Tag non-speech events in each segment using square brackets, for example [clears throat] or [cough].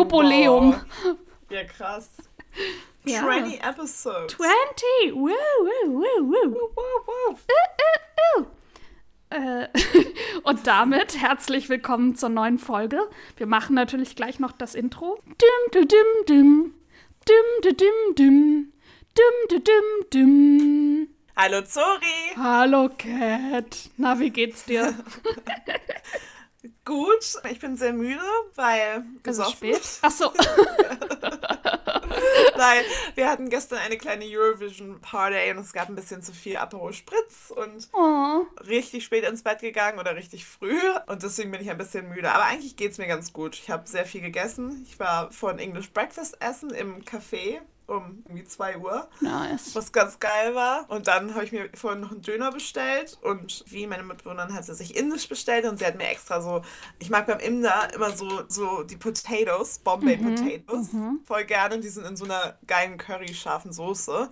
Jubiläum. Wow. Ja, krass. Ja. 20 Episodes. 20! Woo, woo, woo, woo. Wow, wow. Äh, [laughs] und damit herzlich willkommen zur neuen Folge. Wir machen natürlich gleich noch das Intro. Dim, dim, dim, dim. Dim, dim, dim, dim. Dim, dim, dim, dim. Hallo Zori. Hallo Cat. Na, wie geht's dir? [laughs] Gut, ich bin sehr müde, weil Ist es gesoffen. spät? [laughs] Ach so. Nein, wir hatten gestern eine kleine Eurovision Party und es gab ein bisschen zu viel Aperol Spritz und Oh. richtig spät ins Bett gegangen oder richtig früh und deswegen bin ich ein bisschen müde. Aber eigentlich geht es mir ganz gut. Ich habe sehr viel gegessen. Ich war von English Breakfast essen im Café um irgendwie 2 Uhr. Nice. was ganz geil war. Und dann habe ich mir vorhin noch einen Döner bestellt und wie meine Mitbewohnerin hat sie sich indisch bestellt und sie hat mir extra so, ich mag beim Inder immer so, so die Potatoes, Bombay Potatoes, voll gerne. Die sind in so einer geilen curry-scharfen Soße.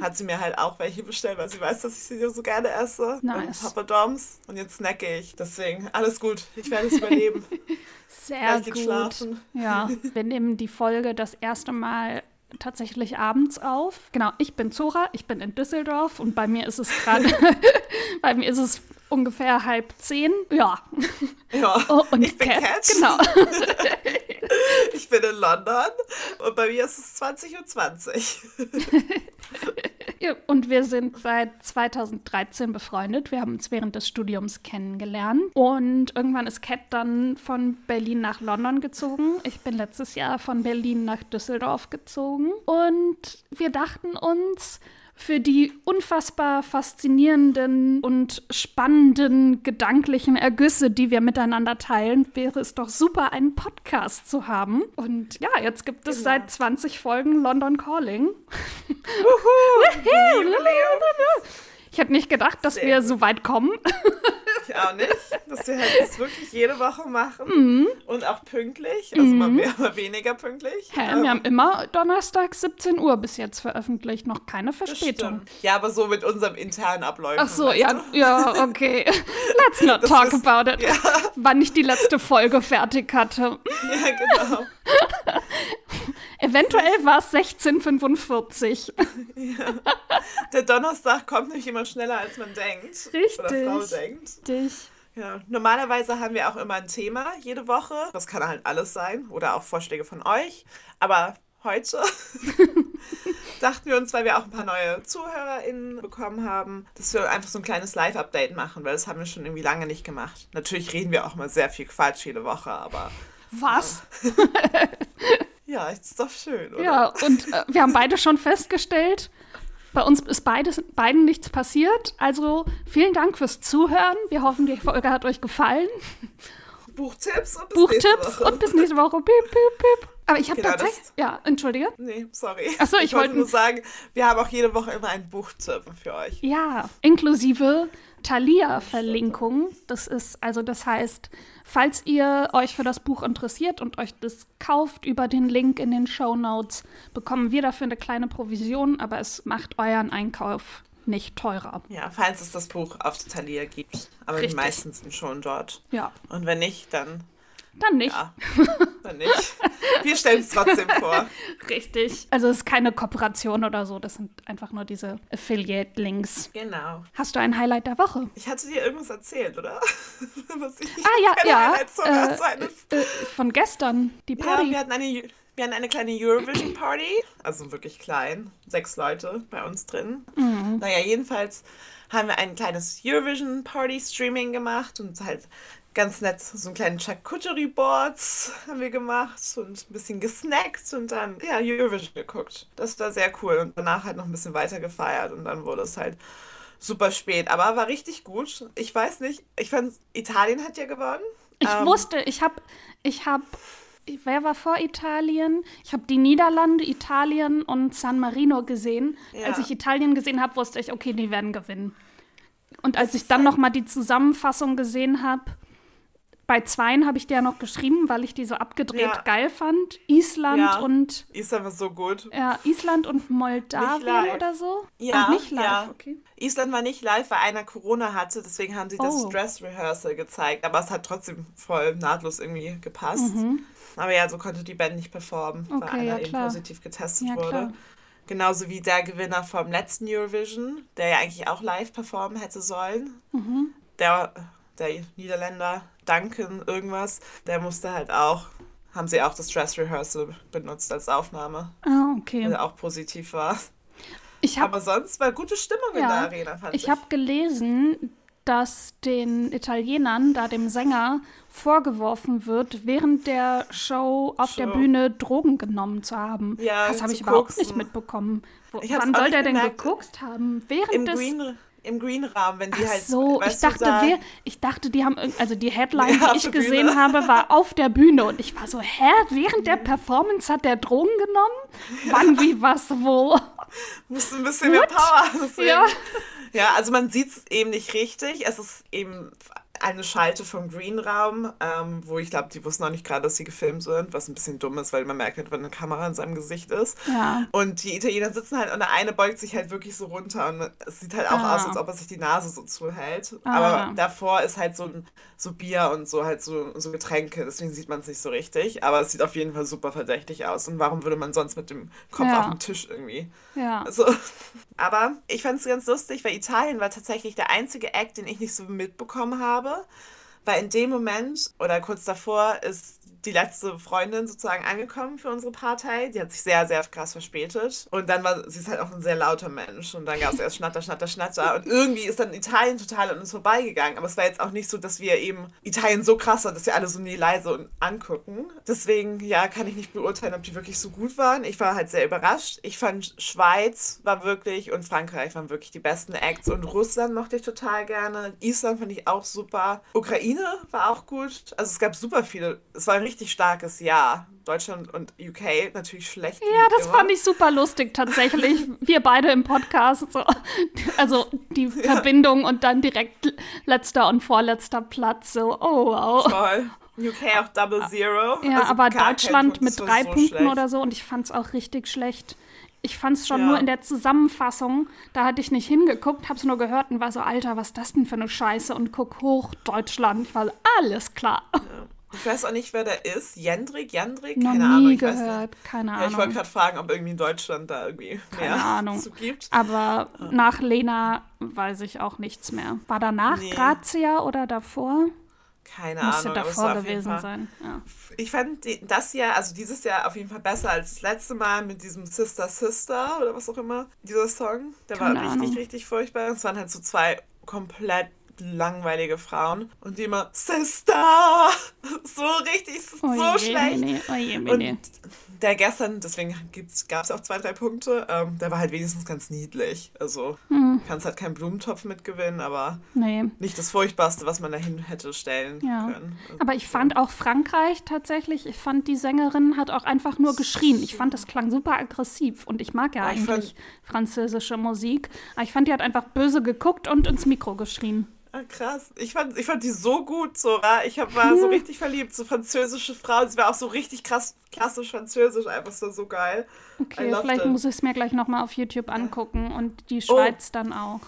Hat sie mir halt auch welche bestellt, weil sie weiß, dass ich sie so gerne esse. Nice. Und Papadoms. Und jetzt snacke ich. Deswegen alles gut. Ich werde es [laughs] überleben. Sehr Gleich gut. Ja, wir nehmen die Folge das erste Mal tatsächlich abends auf. Genau, ich bin Zora, ich bin in Düsseldorf und bei mir ist es gerade, [laughs] [laughs] bei mir ist es ungefähr halb zehn. Ja. Ja, [laughs] Oh, und ich bin Cat, Cat. Genau. Ich bin in London und bei mir ist es 20.20 Uhr. Ja, Und wir sind seit 2013 befreundet. Wir haben uns während des Studiums kennengelernt. Und irgendwann ist Cat dann von Berlin nach London gezogen. Ich bin letztes Jahr von Berlin nach Düsseldorf gezogen. Und wir dachten uns, für die unfassbar faszinierenden und spannenden gedanklichen Ergüsse, die wir miteinander teilen, wäre es doch super, einen Podcast zu haben. Und ja, jetzt gibt es Genau. seit 20 Folgen London Calling. [laughs] Ich hätte nicht gedacht, dass Sehr wir so weit kommen. [laughs] Ich auch nicht, dass wir halt das wirklich jede Woche machen Mhm. und auch pünktlich, also mal mehr, mal weniger pünktlich. Hä, Ähm, wir haben immer Donnerstag 17 Uhr bis jetzt veröffentlicht, noch keine Verspätung. Ja, aber so mit unserem internen Abläufen. Ach so, ja, du? ja, okay. [laughs] Let's not Das talk ist- about it. Ja, Wann ich die letzte Folge fertig hatte. ja, genau. [laughs] Eventuell war es 1645. Der Donnerstag kommt nämlich immer schneller, als man denkt. Oder Frau Richtig. denkt. Dich. Ja. Normalerweise haben wir auch immer ein Thema jede Woche. Das kann halt alles sein oder auch Vorschläge von euch. Aber heute [laughs] dachten wir uns, weil wir auch ein paar neue ZuhörerInnen bekommen haben, dass wir einfach so ein kleines Live-Update machen, weil das haben wir schon irgendwie lange nicht gemacht. Natürlich reden wir auch mal sehr viel Quatsch jede Woche, aber Was? ja, [laughs] ist doch schön, oder? Ja, und äh, wir haben beide schon festgestellt, bei uns ist beides, beiden nichts passiert. Also vielen Dank fürs Zuhören. Wir hoffen, die Folge hat euch gefallen. Buchtipps und bis nächste Buchtipps Woche. und bis nächste Woche. Piep, piep, piep. Aber ich habe Genau, tatsächlich. Ja, entschuldige. Nee, sorry. Ach so, ich wollte wollte- nur sagen, wir haben auch jede Woche immer einen Buchtipp für euch. Ja, inklusive Thalia-Verlinkung. Das ist, also das heißt, falls ihr euch für das Buch interessiert und euch das kauft über den Link in den Show Notes, bekommen wir dafür eine kleine Provision, aber es macht euren Einkauf nicht teurer. Ja, falls es das Buch auf Thalia gibt. Aber Richtig. die meisten sind schon dort. Ja, Und wenn nicht, dann dann nicht. ja, dann nicht. Wir stellen es trotzdem vor. [laughs] Richtig. Also es ist keine Kooperation oder so, das sind einfach nur diese Affiliate-Links. Genau. Hast du ein Highlight der Woche? Ich hatte dir irgendwas erzählt, oder? [laughs] Was ich, Ah ja, ja. Äh, äh, von gestern, die ja, Party. wir hatten eine, wir hatten eine kleine Eurovision Party, also wirklich klein, sechs Leute bei uns drin. Mhm. Naja, jedenfalls haben wir ein kleines Eurovision Party Streaming gemacht und halt ganz nett so einen kleinen Charcuterie Boards haben wir gemacht und ein bisschen gesnackt und dann ja Eurovision geguckt. Das war sehr cool und danach halt noch ein bisschen weiter gefeiert und dann wurde es halt super spät, aber war richtig gut. Ich weiß nicht, ich fand Italien hat ja gewonnen. Ich Ähm, wusste, ich habe, ich habe, wer war vor Italien? Ich habe die Niederlande, Italien und San Marino gesehen. Ja. Als ich Italien gesehen habe, wusste ich, okay, die werden gewinnen. Und als ich dann noch mal die Zusammenfassung gesehen habe, bei zweien habe ich dir ja noch geschrieben, weil ich die so abgedreht Ja. geil fand. Island Ja. und Island war so gut. ja, Island und Moldawien oder so. Ja, Ach, nicht live, ja. okay. Island war nicht live, weil einer Corona hatte, deswegen haben sie das Oh. Dress Rehearsal gezeigt, aber es hat trotzdem voll nahtlos irgendwie gepasst. Mhm. Aber ja, so konnte die Band nicht performen, Okay, weil einer eben positiv getestet wurde. klar. Genauso wie der Gewinner vom letzten Eurovision, der ja eigentlich auch live performen hätte sollen. Mhm. Der, der Niederländer Duncan irgendwas, der musste halt auch, haben sie auch das Dress Rehearsal benutzt als Aufnahme, Ah, weil okay. er auch positiv war. Ich habe Aber sonst war gute Stimmung in Ja, der Arena, fand ich. ich hab gelesen, dass den Italienern, da dem Sänger, vorgeworfen wird, während der Show auf der Show. Bühne Drogen genommen zu haben. Ja, das habe ich überhaupt koksen. nicht mitbekommen. Wo, wann soll der denn geguckt haben? Während des Green, im Green Raum, wenn die Ach halt. so, ich dachte, da- wer, ich dachte, die haben, also die Headline, Ja, die ich gesehen Bühne. habe, war auf der Bühne und ich war so, hä, während der Performance hat der Drogen genommen? Wann, wie, was, wo? [laughs] musst ein bisschen mehr Power. Deswegen. Ja. Ja, also man sieht es eben nicht richtig. Es ist eben eine Schalte vom Green-Raum, ähm, wo ich glaube, die wussten noch nicht gerade, dass sie gefilmt sind, was ein bisschen dumm ist, weil man merkt halt, wenn eine Kamera in seinem Gesicht ist. Ja. Und die Italiener sitzen halt und der eine beugt sich halt wirklich so runter und es sieht halt auch Ah. aus, als ob er sich die Nase so zuhält. Ah. Aber davor ist halt so ein so Bier und so halt so, so Getränke, deswegen sieht man es nicht so richtig. Aber es sieht auf jeden Fall super verdächtig aus. Und warum würde man sonst mit dem Kopf Ja. auf dem Tisch irgendwie? Ja. Also, aber ich fand es ganz lustig, weil Italien war tatsächlich der einzige Act, den ich nicht so mitbekommen habe. Weil in dem Moment oder kurz davor ist die letzte Freundin sozusagen angekommen für unsere Partei. Die hat sich sehr, sehr krass verspätet. Und dann war sie ist halt auch ein sehr lauter Mensch. Und dann gab es erst Schnatter, Schnatter, Schnatter. Und irgendwie ist dann Italien total an uns vorbeigegangen. Aber es war jetzt auch nicht so, dass wir eben Italien so krass sind, dass wir alle so nie leise angucken. Deswegen, ja, kann ich nicht beurteilen, ob die wirklich so gut waren. Ich war halt sehr überrascht. Ich fand Schweiz war wirklich und Frankreich waren wirklich die besten Acts. Und Russland mochte ich total gerne. Island fand ich auch super. Ukraine war auch gut. Also es gab super viele. Es war ein richtig starkes Jahr. Deutschland und UK natürlich schlecht. Ja, das fand ich super lustig tatsächlich. [laughs] Wir beide im Podcast. So. Also die Verbindung und dann direkt letzter und vorletzter Platz. So, oh wow. Toll. UK auch Double Zero. Ja, Also aber Deutschland mit drei so Punkten schlecht. oder so und ich fand es auch richtig schlecht. Ich fand es schon Ja. nur in der Zusammenfassung, da hatte ich nicht hingeguckt, hab's nur gehört und war so, Alter, was ist das denn für eine Scheiße? Und guck hoch, Deutschland. Ich war so, alles klar. Ich weiß auch nicht, wer der ist. Jendrik, Jendrik? Keine Ahnung. Ich gehört, keine Ja, ich wollte Ahnung. gerade fragen, ob irgendwie in Deutschland da irgendwie Keine mehr Ahnung. zu gibt. Aber nach Lena weiß ich auch nichts mehr. War danach Nee. Grazia oder davor? Keine Musste Ahnung. es davor gewesen Fall- sein. Ja. Ich fand das Jahr, also dieses Jahr auf jeden Fall besser als das letzte Mal mit diesem Sister Sister oder was auch immer. Dieser Song, der Keine war richtig, Ahnung. richtig furchtbar. Es waren halt so zwei komplett langweilige Frauen und die immer Sister [laughs] so richtig so Oje, schlecht Mene, oje, Mene. und der gestern deswegen gab es auch zwei drei Punkte ähm, der war halt wenigstens ganz niedlich also Hm. kannst halt keinen Blumentopf mitgewinnen aber Nee. nicht das furchtbarste was man dahin hätte stellen Ja. können Aber ich fand auch Frankreich tatsächlich, ich fand die Sängerin hat auch einfach nur geschrien. Ich fand, das klang super aggressiv und ich mag ja Ja, ich eigentlich französische Musik. Aber ich fand, die hat einfach böse geguckt und ins Mikro geschrien. Ah, krass. Ich fand, ich fand die so gut, Sora. Ich hab, war so [laughs] richtig verliebt. So französische Frau. Sie war auch so richtig krass, klassisch französisch. Einfach so, so geil. Okay, vielleicht it. muss ich es mir gleich nochmal auf YouTube angucken und die Schweiz dann auch.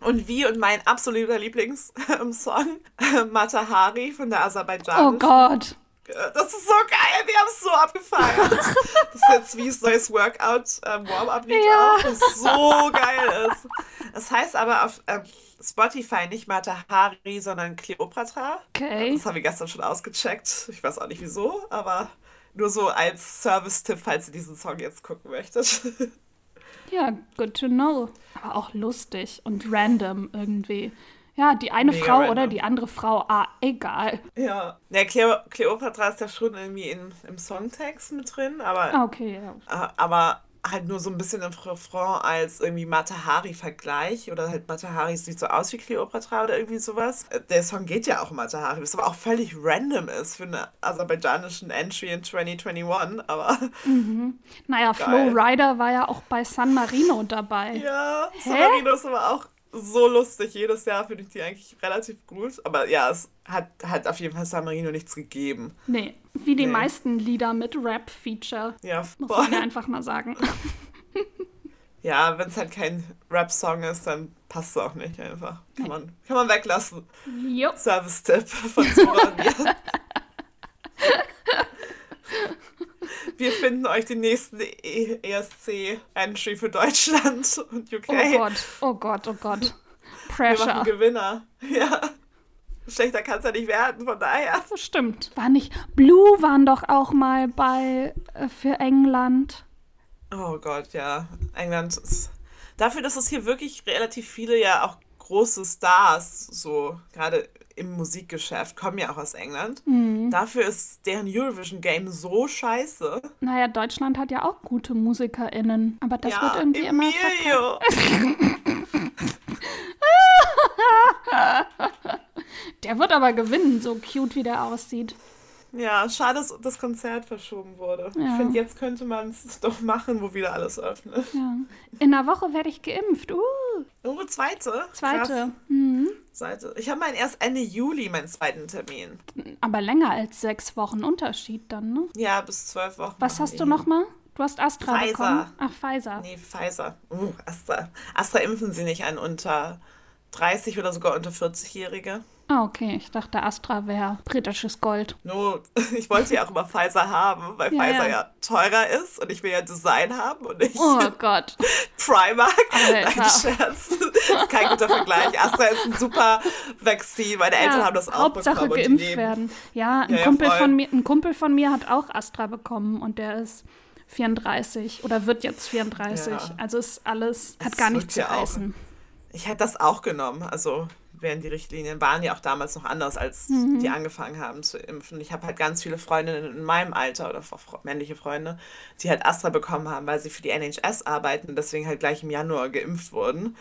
Und wie und mein absoluter Lieblingssong, [laughs] Matahari von der Aserbaidschanischen. Oh Gott. Das ist so geil, wir haben es so abgefeiert. [laughs] Das ist jetzt wie das neues Workout-Warm-Up-Lied Ja. auch, das so geil ist. Das heißt aber auf ähm, Spotify nicht Matahari, sondern Cleopatra. Okay. Das haben wir gestern schon ausgecheckt. Ich weiß auch nicht wieso, aber nur so als Service-Tipp, falls ihr diesen Song jetzt gucken möchtet. Ja, good to know. Aber auch lustig und random irgendwie. Ja, die eine Mega Frau random. oder die andere Frau, ah, egal. ja. Ja, Cleo Cleopatra ist ja schon irgendwie in, im Songtext mit drin, aber Ah, okay, ja. Äh, aber halt nur so ein bisschen im Refrain als irgendwie Matahari-Vergleich oder halt Matahari sieht so aus wie Cleopatra oder irgendwie sowas. Der Song geht ja auch um Matahari, was aber auch völlig random ist für eine aserbaidschanischen Entry in 2021, aber Naja, [laughs] Flo Rider war ja auch bei San Marino dabei. ja, San Marino ist aber auch so lustig. Jedes Jahr finde ich die eigentlich relativ gut, aber ja, es hat, hat auf jeden Fall San Marino nichts gegeben. Nee, wie die Nee. meisten Lieder mit Rap-Feature. Ja, Muss boah. man ja einfach mal sagen. [laughs] ja wenn es halt kein Rap-Song ist, dann passt es auch nicht einfach. Kann man, kann man weglassen. Service-Tipp von Zora [laughs] und mir. Wir finden euch den nächsten E- ESC-Entry für Deutschland und UK. Oh Gott, oh Gott, oh Gott. wir machen Pressure. Gewinner. Ja. Schlechter kann es ja nicht werden, von daher. Das stimmt. War nicht. Blue waren doch auch mal bei äh, für England. Oh Gott, ja. England ist. Dafür, dass es hier wirklich relativ viele ja auch große Stars, so gerade im Musikgeschäft, kommen ja auch aus England. Mhm. Dafür ist deren Eurovision-Game so scheiße. Naja, Deutschland hat ja auch gute MusikerInnen. Aber das ja, wird irgendwie immer. Emilio. [laughs] Der wird aber gewinnen, so cute wie der aussieht. Ja, schade, dass das Konzert verschoben wurde. Ja. Ich finde, jetzt könnte man es doch machen, wo wieder alles öffnet. Ja. In einer Woche werde ich geimpft. Uh, Oh, zweite? zweite. Krass. Mhm. Ich habe meinen erst Ende Juli, meinen zweiten Termin. Aber länger als sechs Wochen Unterschied dann, ne? Ja, bis zwölf Wochen. Was hast du hier. noch mal? Du hast Astra Pfizer. bekommen. Ach, Pfizer. Nee, Pfizer. Uh, Astra. Astra impfen sie nicht an unter 30 oder sogar unter 40-Jährige. Ah, okay. Ich dachte, Astra wäre britisches Gold. Nur, [laughs] ich wollte ja auch immer Pfizer haben, weil Ja, Pfizer ja. ja. teurer ist und ich will ja Design haben und nicht Oh Gott. [laughs] Primark. Alter. Nein, Scherz. Das ist kein guter Vergleich. Astra ist ein super Vaccine. Meine Eltern Ja, haben das auch Hauptsache bekommen. die geimpft werden. Ja, ein, Kumpel von mir, ein Kumpel von mir hat auch Astra bekommen und der ist 34 oder wird jetzt 34. Ja. Also ist alles, hat Es gar nichts zu ja auch-. Ich hätte das auch genommen. Also, während die Richtlinien waren ja auch damals noch anders, als Mhm. die angefangen haben zu impfen. Ich habe halt ganz viele Freundinnen in meinem Alter oder männliche Freunde, die halt Astra bekommen haben, weil sie für die NHS arbeiten und deswegen halt gleich im Januar geimpft wurden.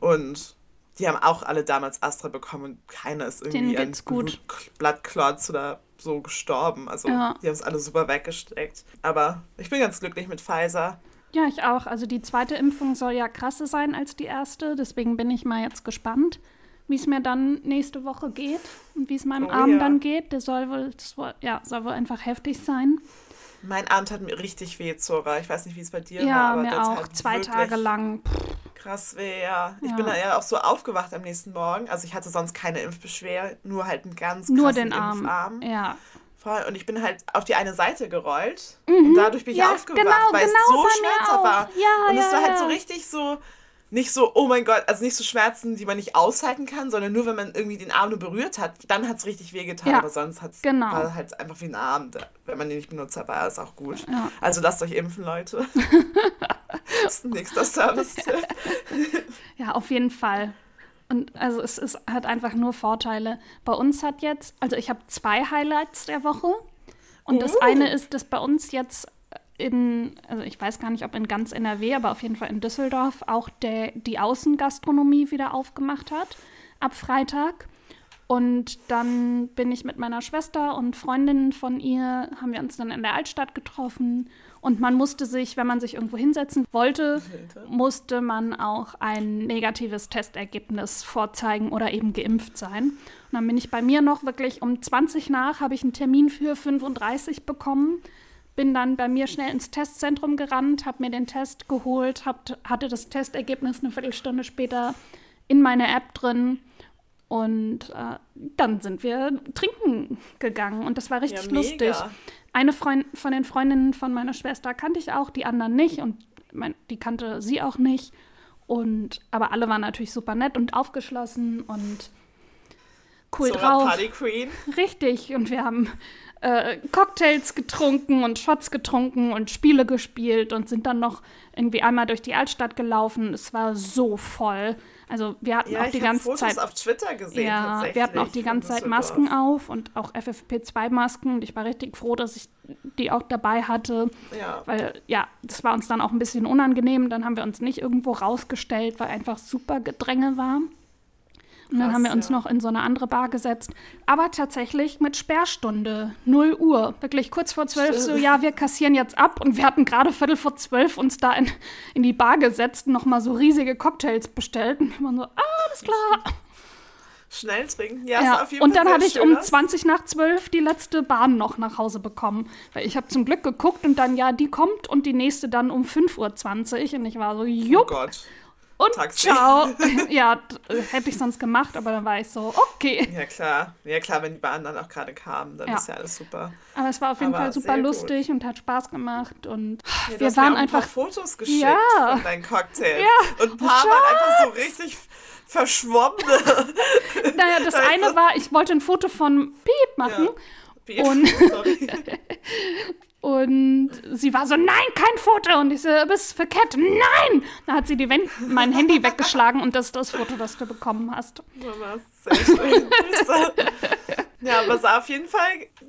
Und die haben auch alle damals Astra bekommen und keiner ist irgendwie an gut. Blattklotz oder so gestorben. Also, Ja. die haben es alle super weggesteckt. Aber ich bin ganz glücklich mit Pfizer. Ja, ich auch. Also die zweite Impfung soll ja krasser sein als die erste. Deswegen bin ich mal jetzt gespannt, wie es mir dann nächste Woche geht und wie es meinem Oh Arm ja. dann geht. Der soll wohl, das wohl, ja, soll wohl einfach heftig sein. Mein Arm hat mir richtig weh, Zora. Ich weiß nicht, wie es bei dir war, Ja, aber mir das auch. hat Zwei Tage lang. Pff, Krass weh, ja. Ich Ja. bin dann ja auch so aufgewacht am nächsten Morgen. Also ich hatte sonst keine Impfbeschwer, nur halt einen ganz Nur krassen den Arm. Impfarm. Ja. Voll. Und ich bin halt auf die eine Seite gerollt und dadurch bin ich Mhm. Ja, aufgewacht, genau, weil genau es so schmerzhaft war. Ja, und es ja, war halt so richtig so, nicht so, oh mein Gott, also nicht so Schmerzen, die man nicht aushalten kann, sondern nur, wenn man irgendwie den Arm nur berührt hat, dann hat es richtig wehgetan. Ja, Aber sonst hat's, genau. war halt einfach wie ein Arm. Wenn man den nicht benutzt hat, war es auch gut. Ja. Also lasst euch impfen, Leute. [laughs] das ist ein nächster Service. Ja, auf jeden Fall. Und also es ist, hat einfach nur Vorteile. Bei uns hat jetzt, also ich habe zwei Highlights der Woche. Und das Uh. eine ist, dass bei uns jetzt in, also ich weiß gar nicht, ob in ganz NRW, aber auf jeden Fall in Düsseldorf auch der, die Außengastronomie wieder aufgemacht hat ab Freitag. Und dann bin ich mit meiner Schwester und Freundinnen von ihr, haben wir uns dann in der Altstadt getroffen. Und man musste sich, wenn man sich irgendwo hinsetzen wollte, musste man auch ein negatives Testergebnis vorzeigen oder eben geimpft sein. Und dann bin ich bei mir noch wirklich um 20 nach, habe ich einen Termin für 35 bekommen. Bin dann bei mir schnell ins Testzentrum gerannt, habe mir den Test geholt, hab, hatte das Testergebnis eine Viertelstunde später in meiner App drin. Und äh, dann sind wir trinken gegangen und das war richtig Ja, lustig. Eine Freund von den Freundinnen von meiner Schwester kannte ich auch, die anderen nicht und mein, die kannte sie auch nicht. Und aber alle waren natürlich super nett und aufgeschlossen und cool Zora drauf. Party Queen. Richtig. Und wir haben äh, Cocktails getrunken und Shots getrunken und Spiele gespielt und sind dann noch irgendwie einmal durch die Altstadt gelaufen. Es war so voll. Also wir hatten Ja, auch die ganze Fotos Zeit. auf Twitter gesehen. Ja, wir hatten auch die ganze Zeit. Masken auf und auch FFP2-Masken. Und ich war richtig froh, dass ich die auch dabei hatte. Ja. Weil, ja, das war uns dann auch ein bisschen unangenehm. Dann haben wir uns nicht irgendwo rausgestellt, weil einfach super Gedränge war. Und dann haben wir uns ja. noch in so eine andere Bar gesetzt. Aber tatsächlich mit Sperrstunde, 0 Uhr. Wirklich kurz vor 12 so, ja, wir kassieren jetzt ab. Und wir hatten gerade Viertel vor 12 uns da in, in die Bar gesetzt und nochmal so riesige Cocktails bestellt. Und wir waren so, ah, alles klar. Schnell trinken. Ja, Ja, ist auf jeden und dann habe ich um aus. 20 nach 12 die letzte Bahn noch nach Hause bekommen. Weil ich habe zum Glück geguckt und dann, ja, die kommt und die nächste dann um 5.20 Uhr. Und ich war so, Oh jupp. Gott. Und Taxi. ciao. [laughs] ja, hätte ich sonst gemacht, aber dann war ich so, okay. Ja, klar. Ja, klar, wenn die Bahn dann auch gerade kamen, dann Ja. ist ja alles super. Aber es war auf jeden Aber Fall super sehr gut. lustig und hat Spaß gemacht und Ja, wir waren auch ein einfach Fotos geschickt Ja. von deinen Cocktails. Ja. Und ein paar waren einfach so richtig verschwommene. [laughs] Naja, das eine war, ich wollte ein Foto von Piep machen Wie- Und- Sorry. [laughs] und sie war so, nein, kein Foto. Und ich so, du bist verkehrt. Nein! Dann hat sie die Wen mein Handy weggeschlagen und das ist das Foto, das du bekommen hast. Mama, sehr schön. ja, aber es sah auf jeden Fall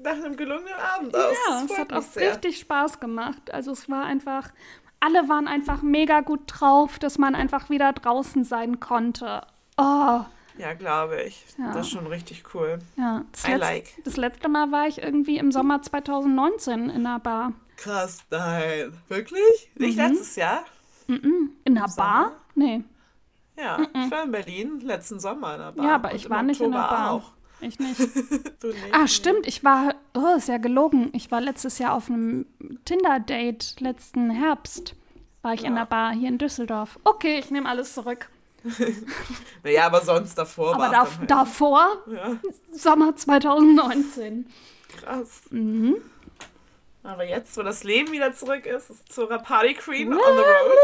nach einem gelungenen Abend aus. Ja, es hat auch sehr. richtig Spaß gemacht. Also es war einfach, alle waren einfach mega gut drauf, dass man einfach wieder draußen sein konnte. Oh, Ja, glaube ich. Ja. Das ist schon richtig cool. ja. Das, I letz- like. das letzte Mal war ich irgendwie im Sommer 2019 in einer Bar. Krass, nein. Wirklich? Nicht Mhm. letztes Jahr? In einer? Bar? Nee. Ja, ich war in Berlin letzten Sommer in einer Bar. Ja, aber ich war nicht in einer Oktober Bar. Auch. Ich nicht. [laughs] Du nicht? Ah, stimmt. Ich war, oh, ist ja gelogen. Ich war letztes Jahr auf einem Tinder-Date letzten Herbst. War ich in Ja. einer Bar hier in Düsseldorf. Okay, ich nehme alles zurück. [laughs] Naja, aber sonst davor Aber war da, halt. davor, Ja, Sommer 2019. krass. Mhm. Aber jetzt, wo das Leben wieder zurück ist, ist Zora Party Queen on the road.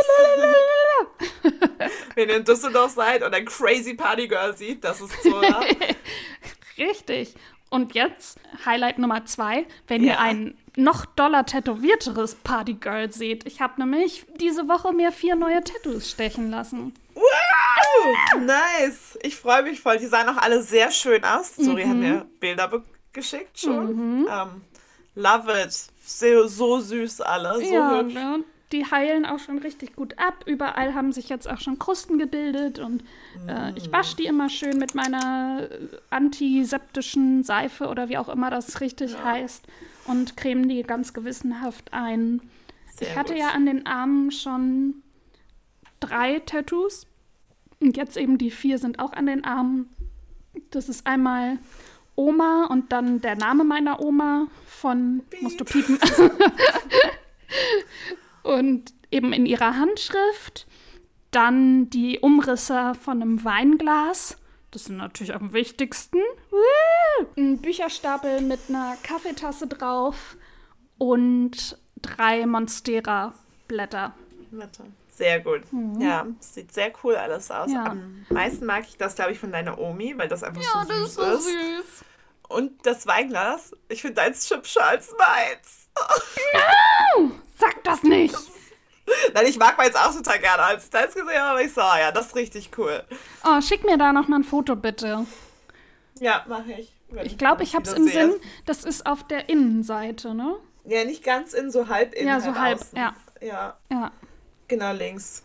[laughs] Wenn ihr in Düsseldorf seid und ein crazy Party Girl sieht, das ist Zora. [laughs] Richtig. Und jetzt Highlight Nummer zwei, wenn ihr Ja. ein noch doller tätowierteres Partygirl seht. Ich habe nämlich diese Woche mir vier neue Tattoos stechen lassen. Wow! Nice! Ich freue mich voll. Die sahen auch alle sehr schön aus. Zori Mhm. hat mir Bilder be- geschickt schon. Ähm, love it. So, so süß alle. So ja, hübsch. ne? die heilen auch schon richtig gut ab. Überall haben sich jetzt auch schon Krusten gebildet und äh, ich wasche die immer schön mit meiner äh, antiseptischen Seife oder wie auch immer das richtig heißt und creme die ganz gewissenhaft ein. Sehr ich hatte gut. ja an den Armen schon drei Tattoos und jetzt eben die vier sind auch an den Armen. Das ist einmal Oma und dann der Name meiner Oma von, musst du piepen, [laughs] und eben in ihrer Handschrift. Dann die Umrisse von einem Weinglas. Das sind natürlich am wichtigsten. Ein Bücherstapel mit einer Kaffeetasse drauf und drei Monstera-Blätter. Warte. Sehr gut. Ja, es sieht sehr cool alles aus. Mhm. Ja. Am meisten mag ich das, glaube ich, von deiner Omi, weil das einfach so süß ist. süß. Und das Weinglas, ich finde deins hübscher als meins. [laughs] Sag das nicht. [laughs] Nein, ich mag meins auch total gerne. Als ich deins gesehen habe, war ich so, ah ja, das ist richtig cool. Oh, schick mir da noch mal ein Foto, bitte. Ja, mache ich. Ich glaube, ich habe es im sehe. Sinn, das ist auf der Innenseite, ne? Ja, nicht ganz in, so halb in. Ja, so halb, außen. ja. Ja, Ja. Genau links.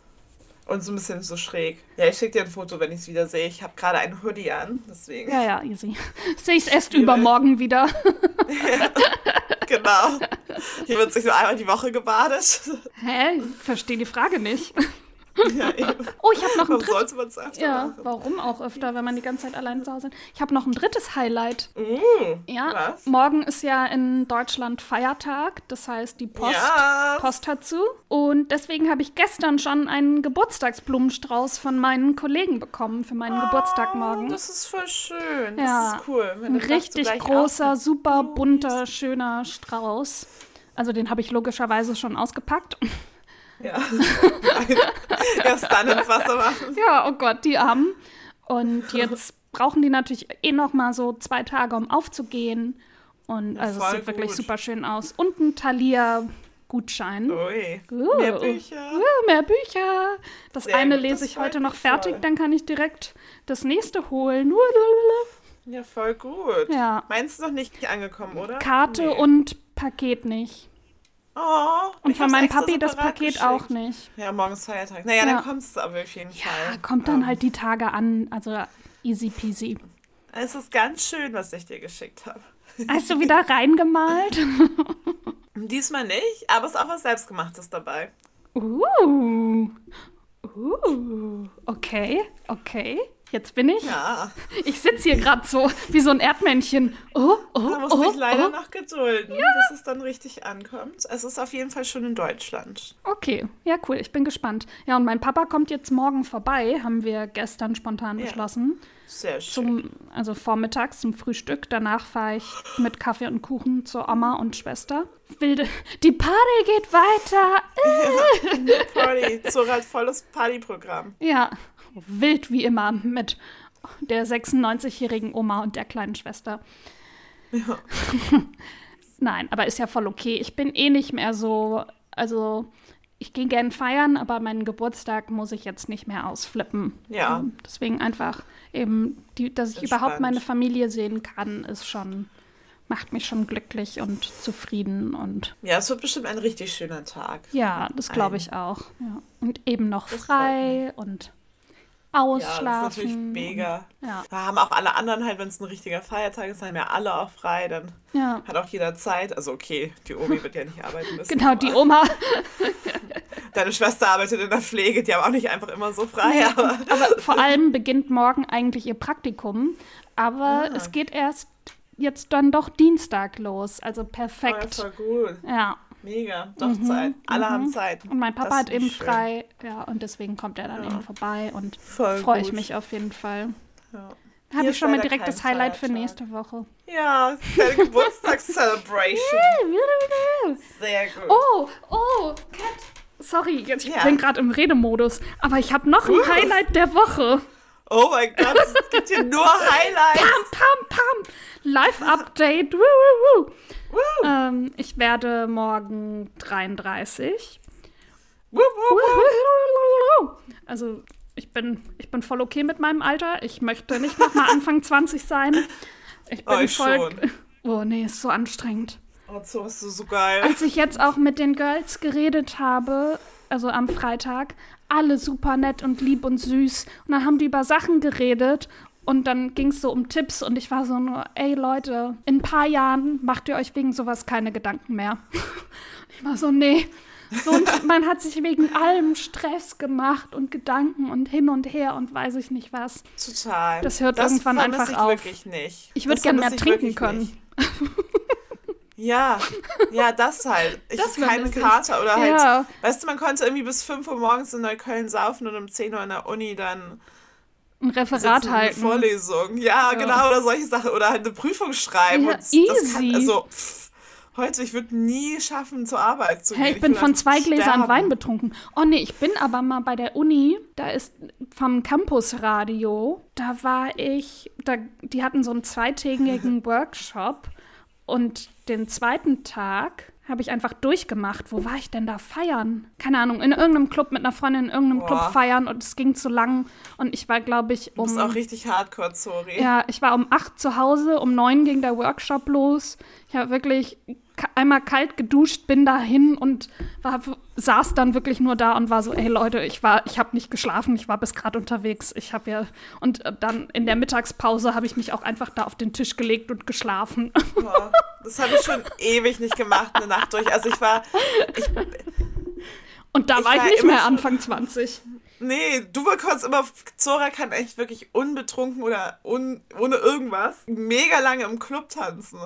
Und so ein bisschen so schräg. Ja, ich schicke dir ein Foto, wenn ich es wieder sehe. Ich habe gerade einen Hoodie an, deswegen. Ja, ja, easy. [laughs] Sehe ich es erst übermorgen wieder. [laughs] Genau. Hier wird sich nur einmal die Woche gebadet. Hä? Ich verstehe die Frage nicht. Ja. [laughs] Oh, ich habe noch ein drittes. Ja, machen? warum auch öfter, wenn man die ganze Zeit allein zu Hause ist? Ich habe noch ein drittes Highlight. Uh, Ja, was? morgen ist ja in Deutschland Feiertag, das heißt die Post, Ja. Post hat zu. Und deswegen habe ich gestern schon einen Geburtstagsblumenstrauß von meinen Kollegen bekommen für meinen Geburtstag morgen. Oh, das ist voll schön. Ja. Das ist cool. Ein richtig großer, auch- super bunter, schöner Strauß. Also den habe ich logischerweise schon ausgepackt. Ja. Erst dann ins Wasser machen. Ja, oh Gott, die Armen. Und jetzt brauchen die natürlich eh noch mal so zwei Tage, um aufzugehen. Und also es sieht wirklich gut. super schön aus. Und ein Thalia-Gutschein. Ui. Uh, Mehr Bücher. Uh, mehr Bücher. Das Sehr eine gut, lese das ich heute noch fertig, voll. dann kann ich direkt das nächste holen. Ja, voll gut. Ja. Meinst du noch nicht angekommen, oder? Karte Nee. und Paket nicht. Oh, Und von meinem Papi das Paket geschickt. auch nicht. Ja, morgen ist Feiertag. Naja, Ja. dann kommst du aber auf jeden Fall. Ja, kommt dann Ähm, halt die Tage an. Also easy peasy. Es ist ganz schön, was ich dir geschickt habe. Hast du wieder [laughs] reingemalt? Diesmal nicht, aber es ist auch was Selbstgemachtes dabei. Uh. Uh. Okay, okay. Jetzt bin ich. Ja, Ich sitze hier gerade so wie so ein Erdmännchen. Oh, oh, da musst du oh, dich leider oh. noch gedulden, bis es dann richtig ankommt. Es ist auf jeden Fall schon in Deutschland. Okay, ja, cool. Ich bin gespannt. Ja, und mein Papa kommt jetzt morgen vorbei, haben wir gestern spontan Ja. beschlossen. Sehr schön. Zum, also vormittags zum Frühstück. Danach fahre ich mit Kaffee und Kuchen zur Oma und Schwester. Wilde, die Party geht weiter. Party, Zora hat volles Partyprogramm. Ja, wild wie immer mit der 96-jährigen Oma und der kleinen Schwester. Ja. [laughs] Nein, aber ist ja voll okay. Ich bin eh nicht mehr so, also ich gehe gern feiern, aber meinen Geburtstag muss ich jetzt nicht mehr ausflippen. Ja. Ähm, Deswegen einfach eben, die, dass ich Entspannt. überhaupt meine Familie sehen kann, ist schon, macht mich schon glücklich und zufrieden und Ja, es wird bestimmt ein richtig schöner Tag. ja, das glaube ich auch. Ja. Und eben noch frei und Ja, das ist ausschlafen. natürlich mega. Ja, Da haben auch alle anderen halt, wenn es ein richtiger Feiertag ist, haben ja alle auch frei. Dann ja. hat auch jeder Zeit. Also okay, die Omi wird ja nicht arbeiten müssen. Genau, die Oma. [laughs] Deine Schwester arbeitet in der Pflege, die haben auch nicht einfach immer so frei. Aber [laughs] Aber vor allem beginnt morgen eigentlich ihr Praktikum. Aber Ah. es geht erst jetzt dann doch Dienstag los. Also Oh, ja, perfekt. voll gut. Ja. Mega. Doch Zeit. Alle haben Zeit. Und mein Papa Das hat eben schön. frei. Ja, und deswegen kommt er dann eben vorbei und freue ich mich auf jeden Fall. Ja. Habe ich schon mal direkt das Highlight für Feiertag. nächste Woche. Ja, deine [laughs] Geburtstagscelebration. Sehr gut. Oh, oh, Cat. Sorry, jetzt, ich Ja. bin gerade im Redemodus. Aber ich habe noch ein Highlight der Woche. Oh mein Gott, es gibt hier nur Highlights. Pam, pam, pam. Live-Update. Woo, woo, woo. Woo. Ähm, ich werde morgen 33. Wup, wup, wup. Also ich bin, ich bin voll okay mit meinem Alter. Ich möchte nicht noch mal Anfang 20 sein. Ich bin Oh, ich voll. schon. [laughs] Oh nee, ist so anstrengend. Oh, so ist so geil. Als ich jetzt auch mit den Girls geredet habe, also am Freitag, alle super nett und lieb und süß. Und dann haben die über Sachen geredet und dann ging es so um Tipps und ich war so nur, ey Leute, in ein paar Jahren macht ihr euch wegen sowas keine Gedanken mehr. [laughs] Ich war so, nee. So, und man hat sich wegen allem Stress gemacht und Gedanken und hin und her und weiß ich nicht was. Total. Das hört irgendwann vermisse einfach ich auf. wirklich nicht. Ich würd Das gern mehr trinken können. [laughs] Ja, ja, das halt. [laughs] Ich Das keine ich. Kater oder halt, Ja. weißt du, man konnte irgendwie bis 5 Uhr morgens in Neukölln saufen und um 10 Uhr in der Uni dann Ein sitzen Referat eine halten. Vorlesung. Ja, Ja. genau, oder solche Sachen. Oder halt eine Prüfung schreiben. Ja, und das kann, easy. also, pff, heute, ich würde nie schaffen, zur Arbeit zu gehen. Hey, ich bin würd von zwei Gläsern sterben. Wein betrunken. Oh nee, ich bin aber mal bei der Uni, da ist vom Campusradio, da war ich, da, die hatten so einen zweitägigen [laughs] Workshop und den zweiten Tag habe ich einfach durchgemacht. Wo war ich denn da feiern? Keine Ahnung, in irgendeinem Club mit einer Freundin, in irgendeinem Boah. Club feiern und es ging zu lang und ich war, glaube ich, Du bist um... auch richtig hardcore, sorry. Ja, ich war um acht zu Hause, um neun ging der Workshop los. Ich habe wirklich einmal kalt geduscht, bin dahin und war, saß dann wirklich nur da und war so, ey Leute, ich war, ich habe nicht geschlafen, ich war bis gerade unterwegs. Ich habe ja und äh, dann in der Mittagspause habe ich mich auch einfach da auf den Tisch gelegt und geschlafen. [laughs] Boah, das habe ich schon ewig nicht gemacht, eine Nacht durch. Also ich war, ich, Und da Ich war ich nicht mehr Anfang 20. nee, du bekommst immer, Zora kann echt wirklich unbetrunken oder un, ohne irgendwas mega lange im Club tanzen.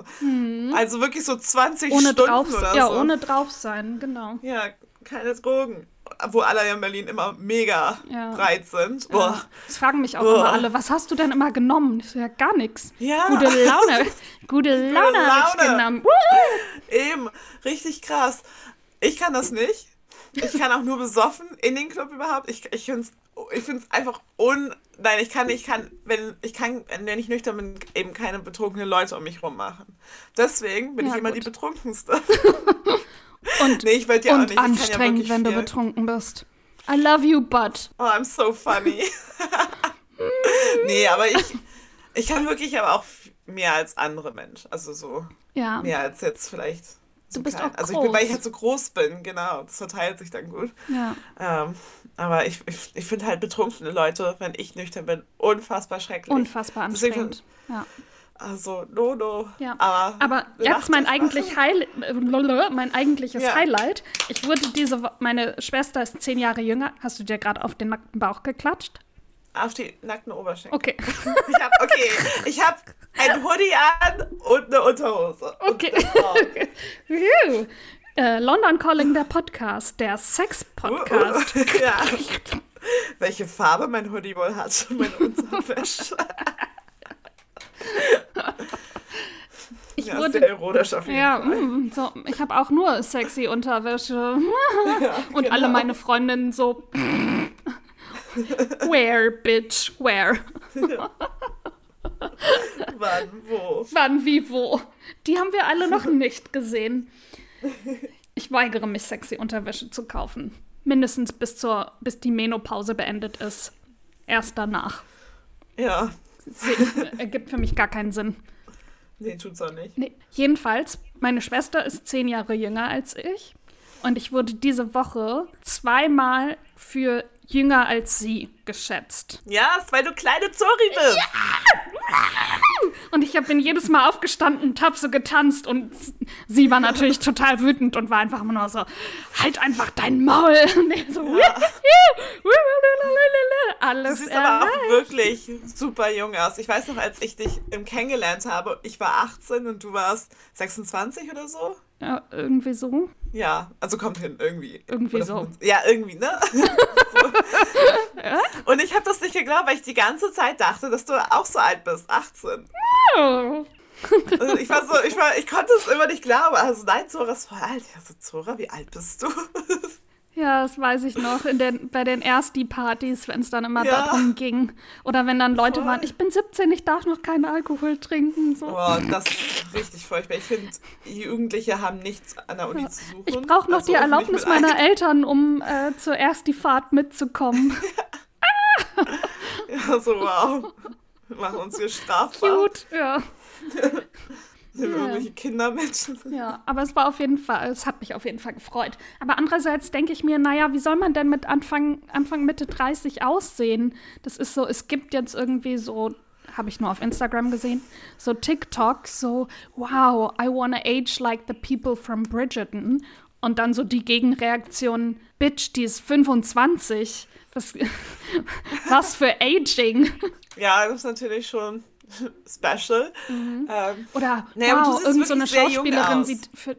Also wirklich so 20 Mhm. Ohne Stunden drauf, oder ja, so. ohne drauf sein, genau. Ja, keine Drogen. Wo alle in Berlin immer mega Ja. breit sind. Boah. Das fragen mich auch Uah. immer alle, was hast du denn immer genommen? Ich so, ja, gar nichts. Ja. Gute Laune. [laughs] Gute Laune habe ich Laune. genommen. Eben, richtig krass. Ich kann das nicht. Ich kann auch nur besoffen in den Club überhaupt. Ich, ich finde es ich find's einfach un... Nein, ich kann nicht, kann, wenn ich kann, wenn ich nüchtern bin, eben keine betrunkenen Leute um mich rum machen. Deswegen bin Ja, ich immer gut. die Betrunkenste. [laughs] Und, Nee, ich ja auch und nicht. Ich ja anstrengend, wirklich wenn du viel. betrunken bist. I love you, but. Oh, I'm so funny. [laughs] nee, aber ich, ich kann wirklich aber auch mehr als andere Menschen. Also so Ja. mehr als jetzt vielleicht. Du bist auch Also ich bin, weil ich groß. halt so groß bin, genau. Das verteilt sich dann gut. ja. Ähm, aber ich, ich, ich finde halt betrunkene Leute, wenn ich nüchtern bin, unfassbar schrecklich. Unfassbar Deswegen- anstrengend. Ja. Also, no, no. Ja. Aber, Aber jetzt mein, eigentlich Heil äh, mein eigentliches Ja. Highlight. Ich wurde diese meine Schwester ist zehn Jahre jünger. Hast du dir gerade auf den nackten Bauch geklatscht? Auf die nackten Oberschenkel. Okay. [laughs] Ich hab, okay, ich habe ein Hoodie an und eine Unterhose. Okay. Und [laughs] äh, London Calling, der Podcast, der Sex-Podcast. [laughs] ja. Welche Farbe mein Hoodie wohl hat, [laughs] meine Unterwäsche. Ich ja, wurde sehr ironisch auf jeden Ja, Fall. mm, so, ich habe auch nur sexy Unterwäsche. Und alle genau. meine Freundinnen so. Where, bitch, where? Wann, wo? Wann, wie, wo? Die haben wir alle noch nicht gesehen. Ich weigere mich, sexy Unterwäsche zu kaufen. Mindestens bis, zur, bis die Menopause beendet ist. Erst danach. Ja, Se- Ergibt für mich gar keinen Sinn. nee, tut's auch nicht. Nee. Jedenfalls, meine Schwester ist zehn Jahre jünger als ich. Und ich wurde diese Woche zweimal für jünger als sie geschätzt. Ja, ist, weil du kleine Zori bist. Und ich habe bin jedes Mal aufgestanden und hab so getanzt. Und sie war natürlich [laughs] total wütend und war einfach immer nur so, halt einfach dein Maul. [laughs] Und ich so, Du [laughs] alles siehst aber auch wirklich super jung aus. Ich weiß noch, als ich dich im kennengelernt habe, ich war 18 und du warst 26 oder so. Ja, irgendwie so. Ja, also kommt hin, irgendwie. Irgendwie Oder so. 25. Ja, irgendwie, ne? [laughs] so. Und ich habe das nicht geglaubt, weil ich die ganze Zeit dachte, dass du auch so alt bist, 18. Oh. Also ich war so, ich war, ich konnte es immer nicht glauben. Also nein, Zora ist voll alt. Ja, so Zora, wie alt bist du? [laughs] Ja, das weiß ich noch. In den, bei den Ersti-Partys, wenn es dann immer Ja. darum ging. Oder wenn dann Leute Voll. waren, ich bin 17, ich darf noch keinen Alkohol trinken. So. Boah, das ist richtig furchtbar. Ich finde, Jugendliche haben nichts an der Uni zu suchen. Ich brauche noch Also die Erlaubnis meiner ein- Eltern, um äh, zuerst die Fahrt mitzukommen. [laughs] Ja, so wow. Wir machen uns hier strafbar. Cute, ja. [laughs] Nehmen Ja. irgendwelche Kinder mit. [laughs] Ja, aber es war auf jeden Fall, es hat mich auf jeden Fall gefreut. Aber andererseits denke ich mir, naja, wie soll man denn mit Anfang, Anfang Mitte 30 aussehen? Das ist so, es gibt jetzt irgendwie so, habe ich nur auf Instagram gesehen, so TikTok, so, wow, I wanna age like the people from Bridgerton. Und dann so die Gegenreaktion, Bitch, die ist 25. Was, [laughs] was für Aging. Ja, das ist natürlich schon [laughs] special. Mhm. Ähm, Oder du wow, irgend so eine Schauspielerin aus. sieht für.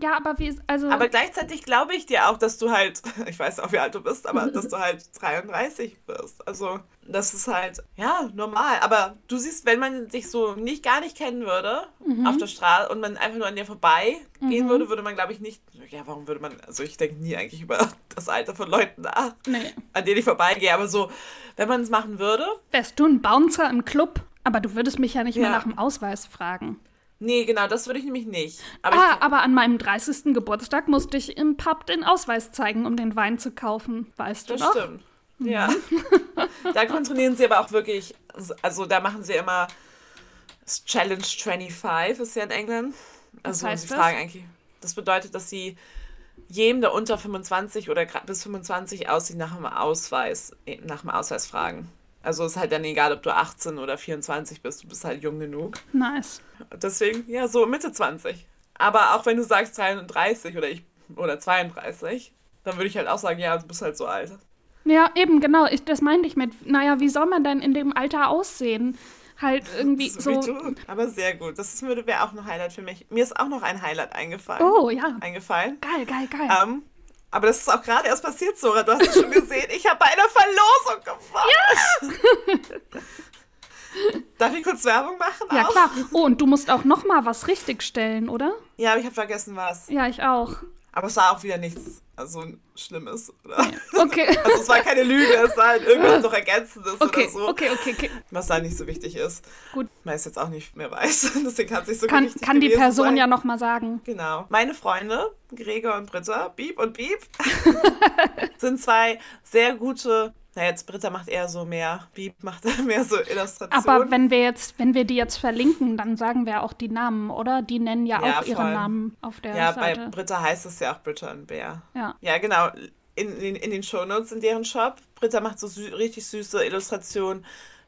Ja, aber wie, also. aber gleichzeitig glaube ich dir auch, dass du halt, [laughs] ich weiß auch, wie alt du bist, aber dass du halt [laughs] 33 wirst. Also, das ist halt, ja, normal. Aber du siehst, wenn man dich so nicht gar nicht kennen würde Mhm. auf der Straße und man einfach nur an dir vorbei gehen würde, würde man, glaube ich, nicht, ja, warum würde man, also ich denke nie eigentlich über das Alter von Leuten nach, nee. an denen ich vorbeigehe, aber so, wenn man es machen würde, Wärst du ein Bouncer im Club? Aber du würdest mich ja nicht mehr Ja. nach dem Ausweis fragen. nee, genau, das würde ich nämlich nicht. Aber ah, aber an meinem 30. Geburtstag musste ich im Pub den Ausweis zeigen, um den Wein zu kaufen. Weißt du Das stimmt. Ja. [laughs] da kontrollieren sie aber auch wirklich, also da machen sie immer das Challenge 25, ist ja in England. Also heißt sie das? fragen eigentlich, das bedeutet, dass sie jedem, der unter 25 oder bis 25 aussieht, nach dem Ausweis, eh, nach dem Ausweis fragen. Also ist halt dann egal, ob du 18 oder 24 bist, du bist halt jung genug. Nice. Deswegen, ja, so Mitte 20. Aber auch wenn du sagst 33 oder ich oder 32, dann würde ich halt auch sagen, ja, du bist halt so alt. Ja, eben, genau. Ich, das meinte ich mit, naja, wie soll man denn in dem Alter aussehen? Halt irgendwie So, so. wie du. Aber sehr gut. Das wäre auch ein Highlight für mich. Mir ist auch noch ein Highlight eingefallen. Oh, ja. Eingefallen. Geil, geil, geil. Ähm, aber das ist auch gerade erst passiert, Sora. Du hast es schon gesehen. Ich habe bei einer Verlosung gewonnen. [laughs] Darf ich kurz Werbung machen? ja, auch? klar. Oh, und du musst auch noch mal was richtigstellen, oder? Ja, aber ich habe vergessen was. Ja, ich auch. Aber es war auch wieder nichts also Schlimmes. Oder? Okay. [laughs] Also es war keine Lüge, es war halt irgendwas noch Ergänzendes Okay, oder so. okay, okay, okay. Was da nicht so wichtig ist. Gut. Weil es jetzt auch nicht mehr weiß. [laughs] Deswegen kann es nicht so Kann, wichtig kann die Person sein. ja noch mal sagen. Genau. Meine Freunde, Gregor und Britta, Beep und Beep, [laughs] sind zwei sehr gute. Na, jetzt Britta macht eher so mehr, Beep macht [laughs] mehr so Illustrationen. Aber wenn wir jetzt, wenn wir die jetzt verlinken, dann sagen wir auch die Namen, oder? Die nennen ja, Ja, auch ihre voll. Namen auf der ja, bei Seite. Britta heißt es ja auch Britta und Bär. Ja. Ja, genau. In, in, in den Shownotes in deren Shop. Britta macht so sü richtig süße Illustrationen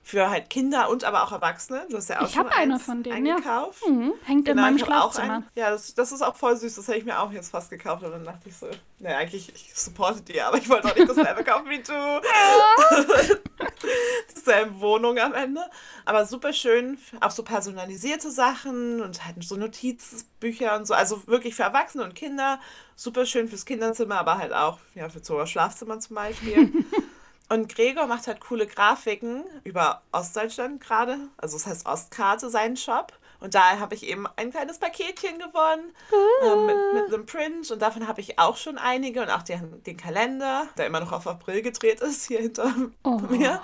für halt Kinder und aber auch Erwachsene. Du hast ja auch Ich schon hab eine von denen, ja. eingekauft. Mhm. Hängt in Genau, meinem hab auch Schlafzimmer. einen. Ja, das, das ist auch voll süß. Das hätte ich mir auch jetzt fast gekauft. Und dann dachte ich so, naja, eigentlich, ich supporte die, aber ich wollte auch nicht dasselbe kaufen wie du. [laughs] Dieselben Wohnung am Ende. Aber super schön, auch so personalisierte Sachen und halt so Notizbücher und so. Also wirklich für Erwachsene und Kinder. Super schön fürs Kinderzimmer, aber halt auch ja, für so Schlafzimmer zum Beispiel. [laughs] Und Gregor macht halt coole Grafiken über Ostdeutschland gerade. Also es heißt Ostkarte, sein Shop. Und da habe ich eben ein kleines Paketchen gewonnen äh, mit, mit einem Print. Und davon habe ich auch schon einige und auch den, den Kalender, der immer noch auf April gedreht ist, hier hinter oh. mir.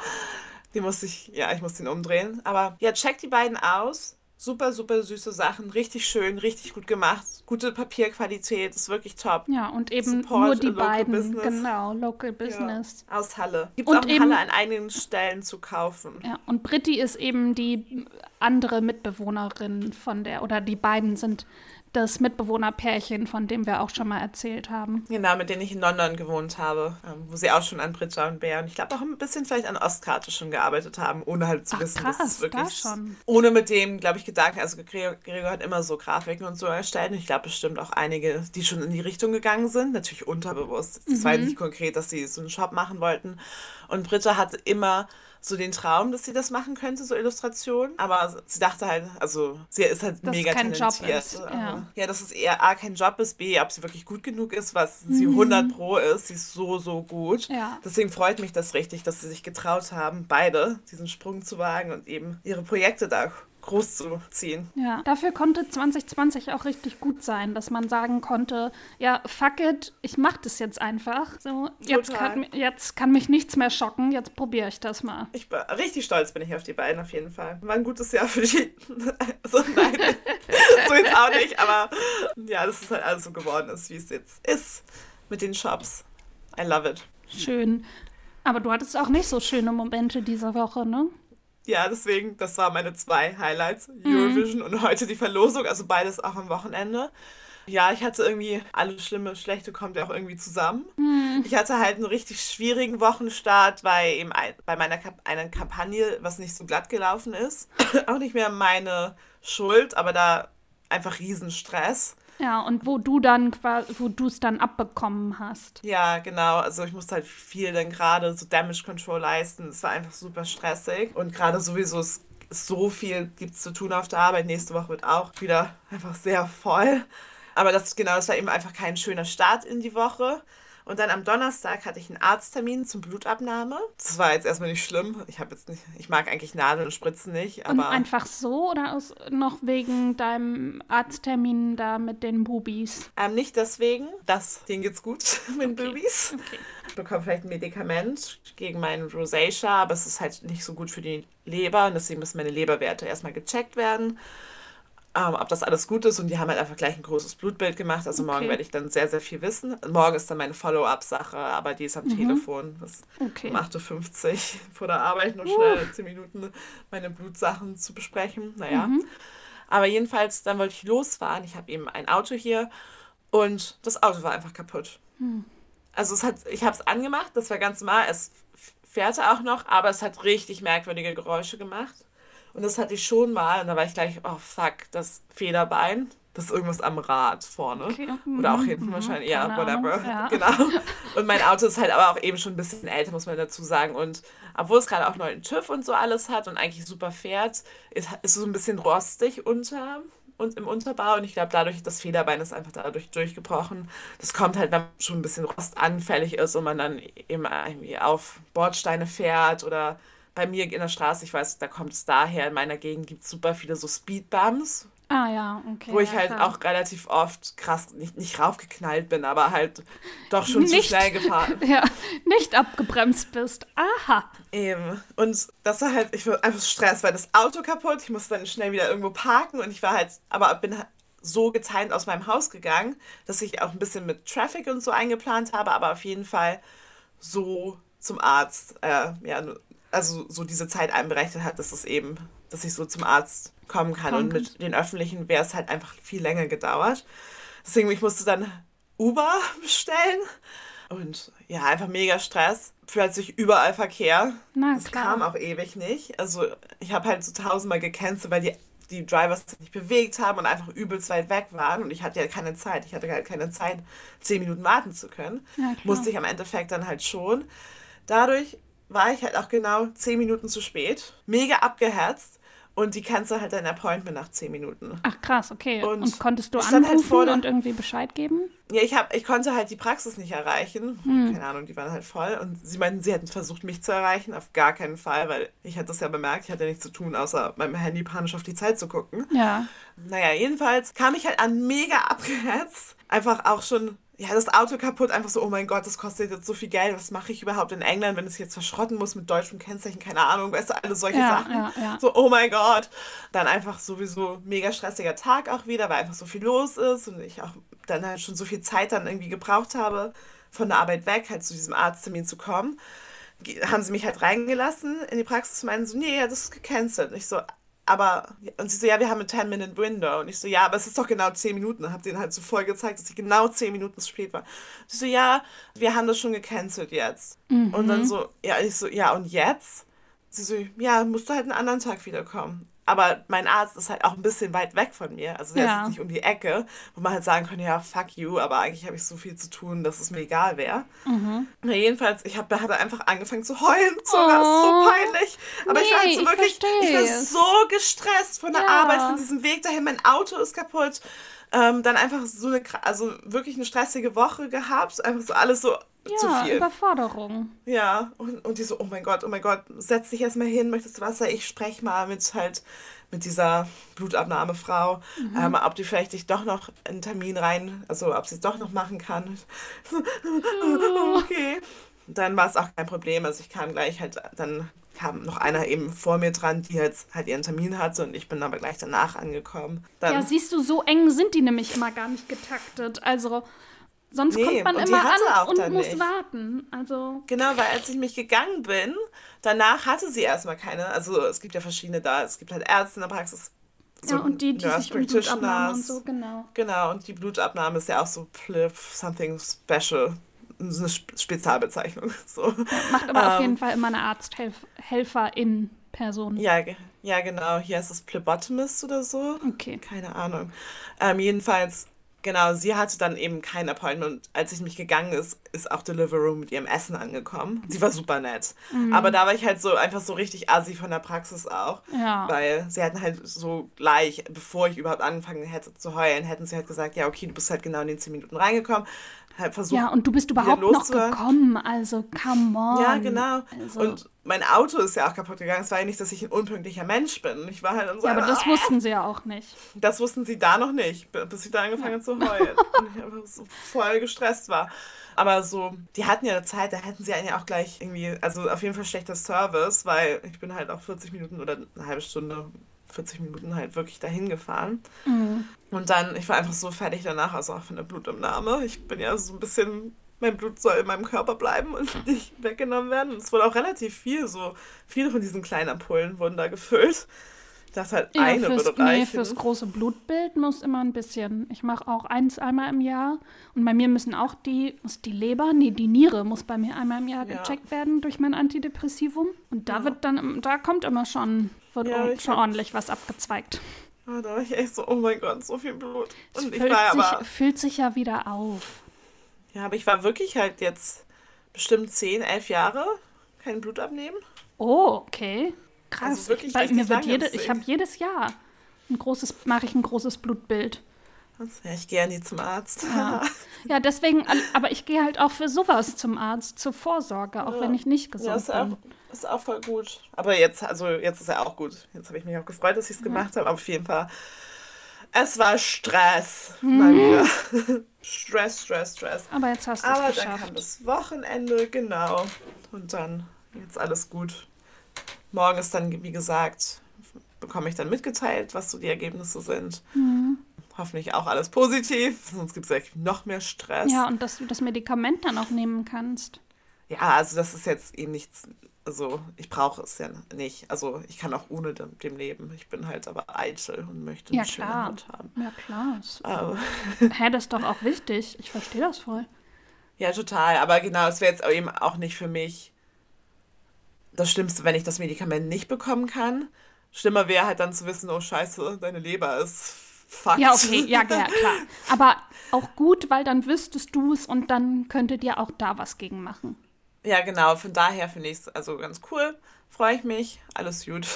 Den musste ich, ja, ich muss den umdrehen. Aber ja, check die beiden aus. Super, super süße Sachen. Richtig schön, richtig gut gemacht. Gute Papierqualität, ist wirklich top. Ja, und eben Support nur die beiden. Business. Genau, Local Business. Ja, aus Halle. Gibt es auch in eben, Halle an einigen Stellen zu kaufen. Ja, und Britti ist eben die andere Mitbewohnerin von der, oder die beiden sind das Mitbewohnerpärchen, von dem wir auch schon mal erzählt haben. Genau, mit denen ich in London gewohnt habe, ähm, wo sie auch schon an Britta und Bär und ich glaube auch ein bisschen vielleicht an Ostkarte schon gearbeitet haben, ohne halt zu Ach, wissen, krass, dass es wirklich. Da schon. Ohne mit dem, glaube ich, Gedanken, also Gregor, Gregor hat immer so Grafiken und so erstellt und ich glaube bestimmt auch einige, die schon in die Richtung gegangen sind, natürlich unterbewusst. Das mhm. war nicht konkret, dass sie so einen Shop machen wollten. Und Britta hatte immer so den Traum, dass sie das machen könnte, so Illustration. Aber sie dachte halt, also sie ist halt dass mega kein talentiert. Job ist. Ja. ja, dass es eher A, kein Job ist, B, ob sie wirklich gut genug ist, was mhm. sie 100 Pro ist. Sie ist so, so gut. Ja. Deswegen freut mich das richtig, dass sie sich getraut haben, beide diesen Sprung zu wagen und eben ihre Projekte da groß zu ziehen. Ja, dafür konnte 2020 auch richtig gut sein, dass man sagen konnte, ja, fuck it, ich mach das jetzt einfach. So, jetzt kann, jetzt kann mich nichts mehr schocken, jetzt probiere ich das mal. Ich bin richtig stolz bin ich auf die beiden auf jeden Fall. War ein gutes Jahr für die. [laughs] so, nein, so jetzt auch nicht, aber ja, das ist halt alles so geworden ist, wie es jetzt ist mit den Shops. I love it. Schön. Aber du hattest auch nicht so schöne Momente diese Woche, ne? Ja, deswegen, das waren meine zwei Highlights. Mhm. Eurovision mhm. und heute die Verlosung, also beides auch am Wochenende. Ja, ich hatte irgendwie, alles Schlimme, Schlechte kommt ja auch irgendwie zusammen. Mhm. Ich hatte halt einen richtig schwierigen Wochenstart, weil eben bei meiner Kap einer Kampagne, was nicht so glatt gelaufen ist, [clears throat] auch nicht mehr meine Schuld, aber da einfach Riesenstress. Ja, und wo du dann wo du es dann abbekommen hast. Ja, genau. Also ich musste halt viel dann gerade so Damage Control leisten. Es war einfach super stressig. Und gerade sowieso es so viel gibt es zu tun auf der Arbeit. Nächste Woche wird auch wieder einfach sehr voll. Aber das genau, das war eben einfach kein schöner Start in die Woche. Und dann am Donnerstag hatte ich einen Arzttermin zum Blutabnahme. Das war jetzt erstmal nicht schlimm. Ich habe jetzt nicht, ich mag eigentlich Nadeln und Spritzen nicht. Aber und einfach so oder aus, noch wegen deinem Arzttermin da mit den Bubis? Ähm, nicht deswegen. Das, denen geht's gut [laughs] mit okay. Bubis. Okay. Ich bekomme vielleicht ein Medikament gegen meinen Rosacea, aber es ist halt nicht so gut für die Leber und deswegen müssen meine Leberwerte erstmal gecheckt werden ähm, ob das alles gut ist. Und die haben halt einfach gleich ein großes Blutbild gemacht. Also okay. morgen werde ich dann sehr, sehr viel wissen. Morgen ist dann meine Follow-up-Sache, aber die ist am mhm. Telefon. Das okay. um 8.50 Uhr [laughs] vor der Arbeit noch schnell uh. 10 Minuten meine Blutsachen zu besprechen. Naja. Mhm. Aber jedenfalls, dann wollte ich losfahren. Ich habe eben ein Auto hier und das Auto war einfach kaputt. Mhm. Also es hat, ich habe es angemacht, das war ganz normal. Es fährte auch noch, aber es hat richtig merkwürdige Geräusche gemacht. Und das hatte ich schon mal. Und da war ich gleich, oh fuck, das Federbein. Das ist irgendwas am Rad vorne. Okay. Oder auch mhm. hinten mhm. wahrscheinlich. Ja, whatever. Ja. [laughs] Genau. Und mein Auto ist halt aber auch eben schon ein bisschen älter, muss man dazu sagen. Und obwohl es gerade auch neuen TÜV und so alles hat und eigentlich super fährt, ist, es so ein bisschen rostig unter und im Unterbau. Und ich glaube, dadurch, das Federbein ist einfach dadurch durchgebrochen. Das kommt halt, wenn man schon ein bisschen rostanfällig ist und man dann eben irgendwie auf Bordsteine fährt oder bei mir in der Straße, ich weiß, da kommt es daher, in meiner Gegend gibt es super viele so Speedbumps. Ah ja, okay. Wo ich ja, halt klar. auch relativ oft krass, nicht, nicht raufgeknallt bin, aber halt doch schon nicht, zu schnell gefahren. [laughs] Ja, nicht abgebremst bist. Aha. Eben. Und das war halt, ich war einfach Stress, weil das Auto kaputt, ich musste dann schnell wieder irgendwo parken und ich war halt, aber bin so getimt aus meinem Haus gegangen, dass ich auch ein bisschen mit Traffic und so eingeplant habe, aber auf jeden Fall so zum Arzt, äh, ja, also so diese Zeit einberechnet hat, dass es eben, dass ich so zum Arzt kommen kann. Kommt. Und mit den öffentlichen wäre es halt einfach viel länger gedauert. Deswegen, ich musste dann Uber [laughs] bestellen. Und ja, einfach mega Stress. Plötzlich überall Verkehr. Na, das klar. kam auch ewig nicht. Also ich habe halt so tausendmal gecancelt, weil die, die Drivers sich nicht bewegt haben und einfach übelst weit weg waren. Und ich hatte ja keine Zeit. Ich hatte halt keine Zeit, zehn Minuten warten zu können. Ja, Musste ich am Endeffekt dann halt schon. Dadurch war ich halt auch genau zehn Minuten zu spät. Mega abgeherzt. Und die cancel halt dein Appointment nach zehn Minuten. Ach krass, okay. Und Und, konntest du halt anrufen vor der- und irgendwie Bescheid geben? Ja, ich, hab, ich konnte halt die Praxis nicht erreichen. Hm. Keine Ahnung, die waren halt voll. Und sie meinten, sie hätten versucht, mich zu erreichen. Auf gar keinen Fall, weil ich hatte das ja bemerkt. Ich hatte nichts zu tun, außer meinem Handy panisch auf die Zeit zu gucken. Ja. Naja, jedenfalls kam ich halt an mega abgehetzt. Einfach auch schon, ja, das Auto kaputt. Einfach so, oh mein Gott, das kostet jetzt so viel Geld. Was mache ich überhaupt in England, wenn es jetzt verschrotten muss mit deutschem Kennzeichen? Keine Ahnung, weißt du, alle solche Ja, Sachen. ja, ja. So, oh mein Gott. Dann einfach sowieso mega stressiger Tag auch wieder, weil einfach so viel los ist und ich auch dann halt schon so viel Zeit dann irgendwie gebraucht habe, von der Arbeit weg, halt zu diesem Arzttermin zu kommen. Haben sie mich halt reingelassen in die Praxis und meinen so, nee, ja, das ist gecancelt. Und ich so, aber, und sie so, ja, wir haben eine 10-Minute-Window. Und ich so, ja, aber es ist doch genau 10 Minuten. Hab denen halt so voll gezeigt, dass ich genau 10 Minuten zu spät war. Sie so, ja, wir haben das schon gecancelt jetzt. Und dann so, ja, ich so, ja, und jetzt? Sie so, ja, musst du halt einen anderen Tag wiederkommen. Aber mein Arzt ist halt auch ein bisschen weit weg von mir. Also der Ja. ist nicht um die Ecke, wo man halt sagen könnte, ja, fuck you, aber eigentlich habe ich so viel zu tun, dass es mir egal wäre. Na, jedenfalls, ich habe hatte einfach angefangen zu heulen. So, das ist so Oh. peinlich. Aber ich war halt Nee, so ich wirklich, ich, versteh war so gestresst von der Ja. Arbeit, von diesem Weg dahin. Mein Auto ist kaputt. Ähm, dann einfach so eine, also wirklich eine stressige Woche gehabt. Einfach so alles so zu Ja, viel. Überforderung. Ja, und, und die so, oh mein Gott, oh mein Gott, setz dich erstmal hin, möchtest du Wasser? Ich spreche mal mit halt mit dieser Blutabnahmefrau, Mhm. ähm, ob die vielleicht dich doch noch einen Termin rein, also ob sie es doch noch machen kann. [laughs] okay. Dann war es auch kein Problem. Also ich kam gleich halt, dann kam noch einer eben vor mir dran, die jetzt halt ihren Termin hatte und ich bin aber gleich danach angekommen. Dann, Ja, siehst du, so eng sind die nämlich immer gar nicht getaktet. Also, sonst Nee, kommt man immer an und muss nicht. warten. Also, Genau, weil als ich mich gegangen bin, danach hatte sie erstmal keine. Also es gibt ja verschiedene da. Es gibt halt Ärzte in der Praxis. ja, und die, die Nurse sich um Blutabnahmen und so, genau. Genau, und die Blutabnahme ist ja auch so Pliff, something special. Eine Spe- Spezialbezeichnung. [laughs] So. Macht aber auf Ähm, jeden Fall immer eine Arzthelferin-Person. Ja, ge- ja, genau. Hier ist es Phlebotomist oder so. Okay. Keine Ahnung. Ähm, jedenfalls, genau, sie hatte dann eben kein Appointment. Als ich mich gegangen ist, ist auch Deliveroo mit ihrem Essen angekommen. Sie war super nett. Aber da war ich halt so einfach so richtig assi von der Praxis auch. Ja. Weil sie hatten halt so gleich, bevor ich überhaupt angefangen hätte zu heulen, hätten sie halt gesagt, ja, okay, du bist halt genau in den 10 Minuten reingekommen. Halt versucht, Ja, und du bist überhaupt noch gekommen. Also, come on. ja, genau. Also, Und mein Auto ist ja auch kaputt gegangen. Es war ja nicht, dass ich ein unpünktlicher Mensch bin. Ich war halt dann so, ja, aber das ah. wussten sie ja auch nicht. Das wussten sie da noch nicht, bis ich da angefangen habe zu heulen. [laughs] und ich einfach so voll gestresst war. Aber so, die hatten ja Zeit, da hätten sie einen ja auch gleich irgendwie, also auf jeden Fall schlechter Service, weil ich bin halt auch 40 Minuten oder eine halbe Stunde, 40 Minuten halt wirklich dahin gefahren. Und dann, ich war einfach so fertig danach, also auch von der Blutabnahme. Ich bin ja so ein bisschen, mein Blut soll in meinem Körper bleiben und [laughs] nicht weggenommen werden. Und es wurde auch relativ viel, so viele von diesen kleinen Ampullen wurden da gefüllt. Dachte halt, Ja, eine fürs, würde nee, reichen. fürs große Blutbild muss immer ein bisschen. Ich mache auch eins einmal im Jahr. Und bei mir müssen auch die, muss die Leber, nee, die Niere muss bei mir einmal im Jahr Ja. gecheckt werden durch mein Antidepressivum. Und da wird dann, da kommt immer schon, wird Ja, ich schon ordentlich was abgezweigt. Ah, da war ich echt so, oh mein Gott, so viel Blut. Es Und ich füllt, war sich, aber, füllt sich ja wieder auf. ja, aber ich war wirklich halt jetzt bestimmt 10, 11 Jahre kein Blut abnehmen. Oh, okay. Krass. Also wirklich ich, bei mir wird jede, ich habe jedes Jahr ein großes, mache ich ein großes Blutbild. Ja, ich gehe ja nie zum Arzt. Ja. [laughs] Ja, deswegen, aber ich gehe halt auch für sowas zum Arzt, zur Vorsorge, auch Ja. wenn ich nicht Ja, gesund ist auch, bin. ist auch voll gut. Aber jetzt, also jetzt ist er auch gut. Jetzt habe ich mich auch gefreut, dass ich es gemacht habe. Aber auf jeden Fall, es war Stress. Mhm. [laughs] Stress, Stress, Stress. Aber jetzt hast du Aber es dann geschafft. kam das Wochenende, genau. Und dann jetzt alles gut. Morgen ist dann, wie gesagt, bekomme ich dann mitgeteilt, was so die Ergebnisse sind. Mhm. Hoffentlich auch alles positiv, sonst gibt es ja noch mehr Stress. Ja, und dass du das Medikament dann auch nehmen kannst. Ja, also das ist jetzt eben nichts, also ich brauche es ja nicht. Also ich kann auch ohne dem, dem leben. Ich bin halt aber eitel und möchte eine Ja, schöne klar. Haut haben. Ja, klar. Aber, [laughs] Hä, das ist doch auch wichtig. Ich verstehe das voll. ja, total. Aber genau, es wäre jetzt eben auch nicht für mich das Schlimmste, wenn ich das Medikament nicht bekommen kann. Schlimmer wäre halt dann zu wissen, oh scheiße, deine Leber ist fucked. Ja, okay, ja, [laughs] ja, klar. Aber auch gut, weil dann wüsstest du es und dann könntet ihr auch da was gegen machen. Ja, genau. Von daher finde ich es also ganz cool. Freue ich mich. Alles gut.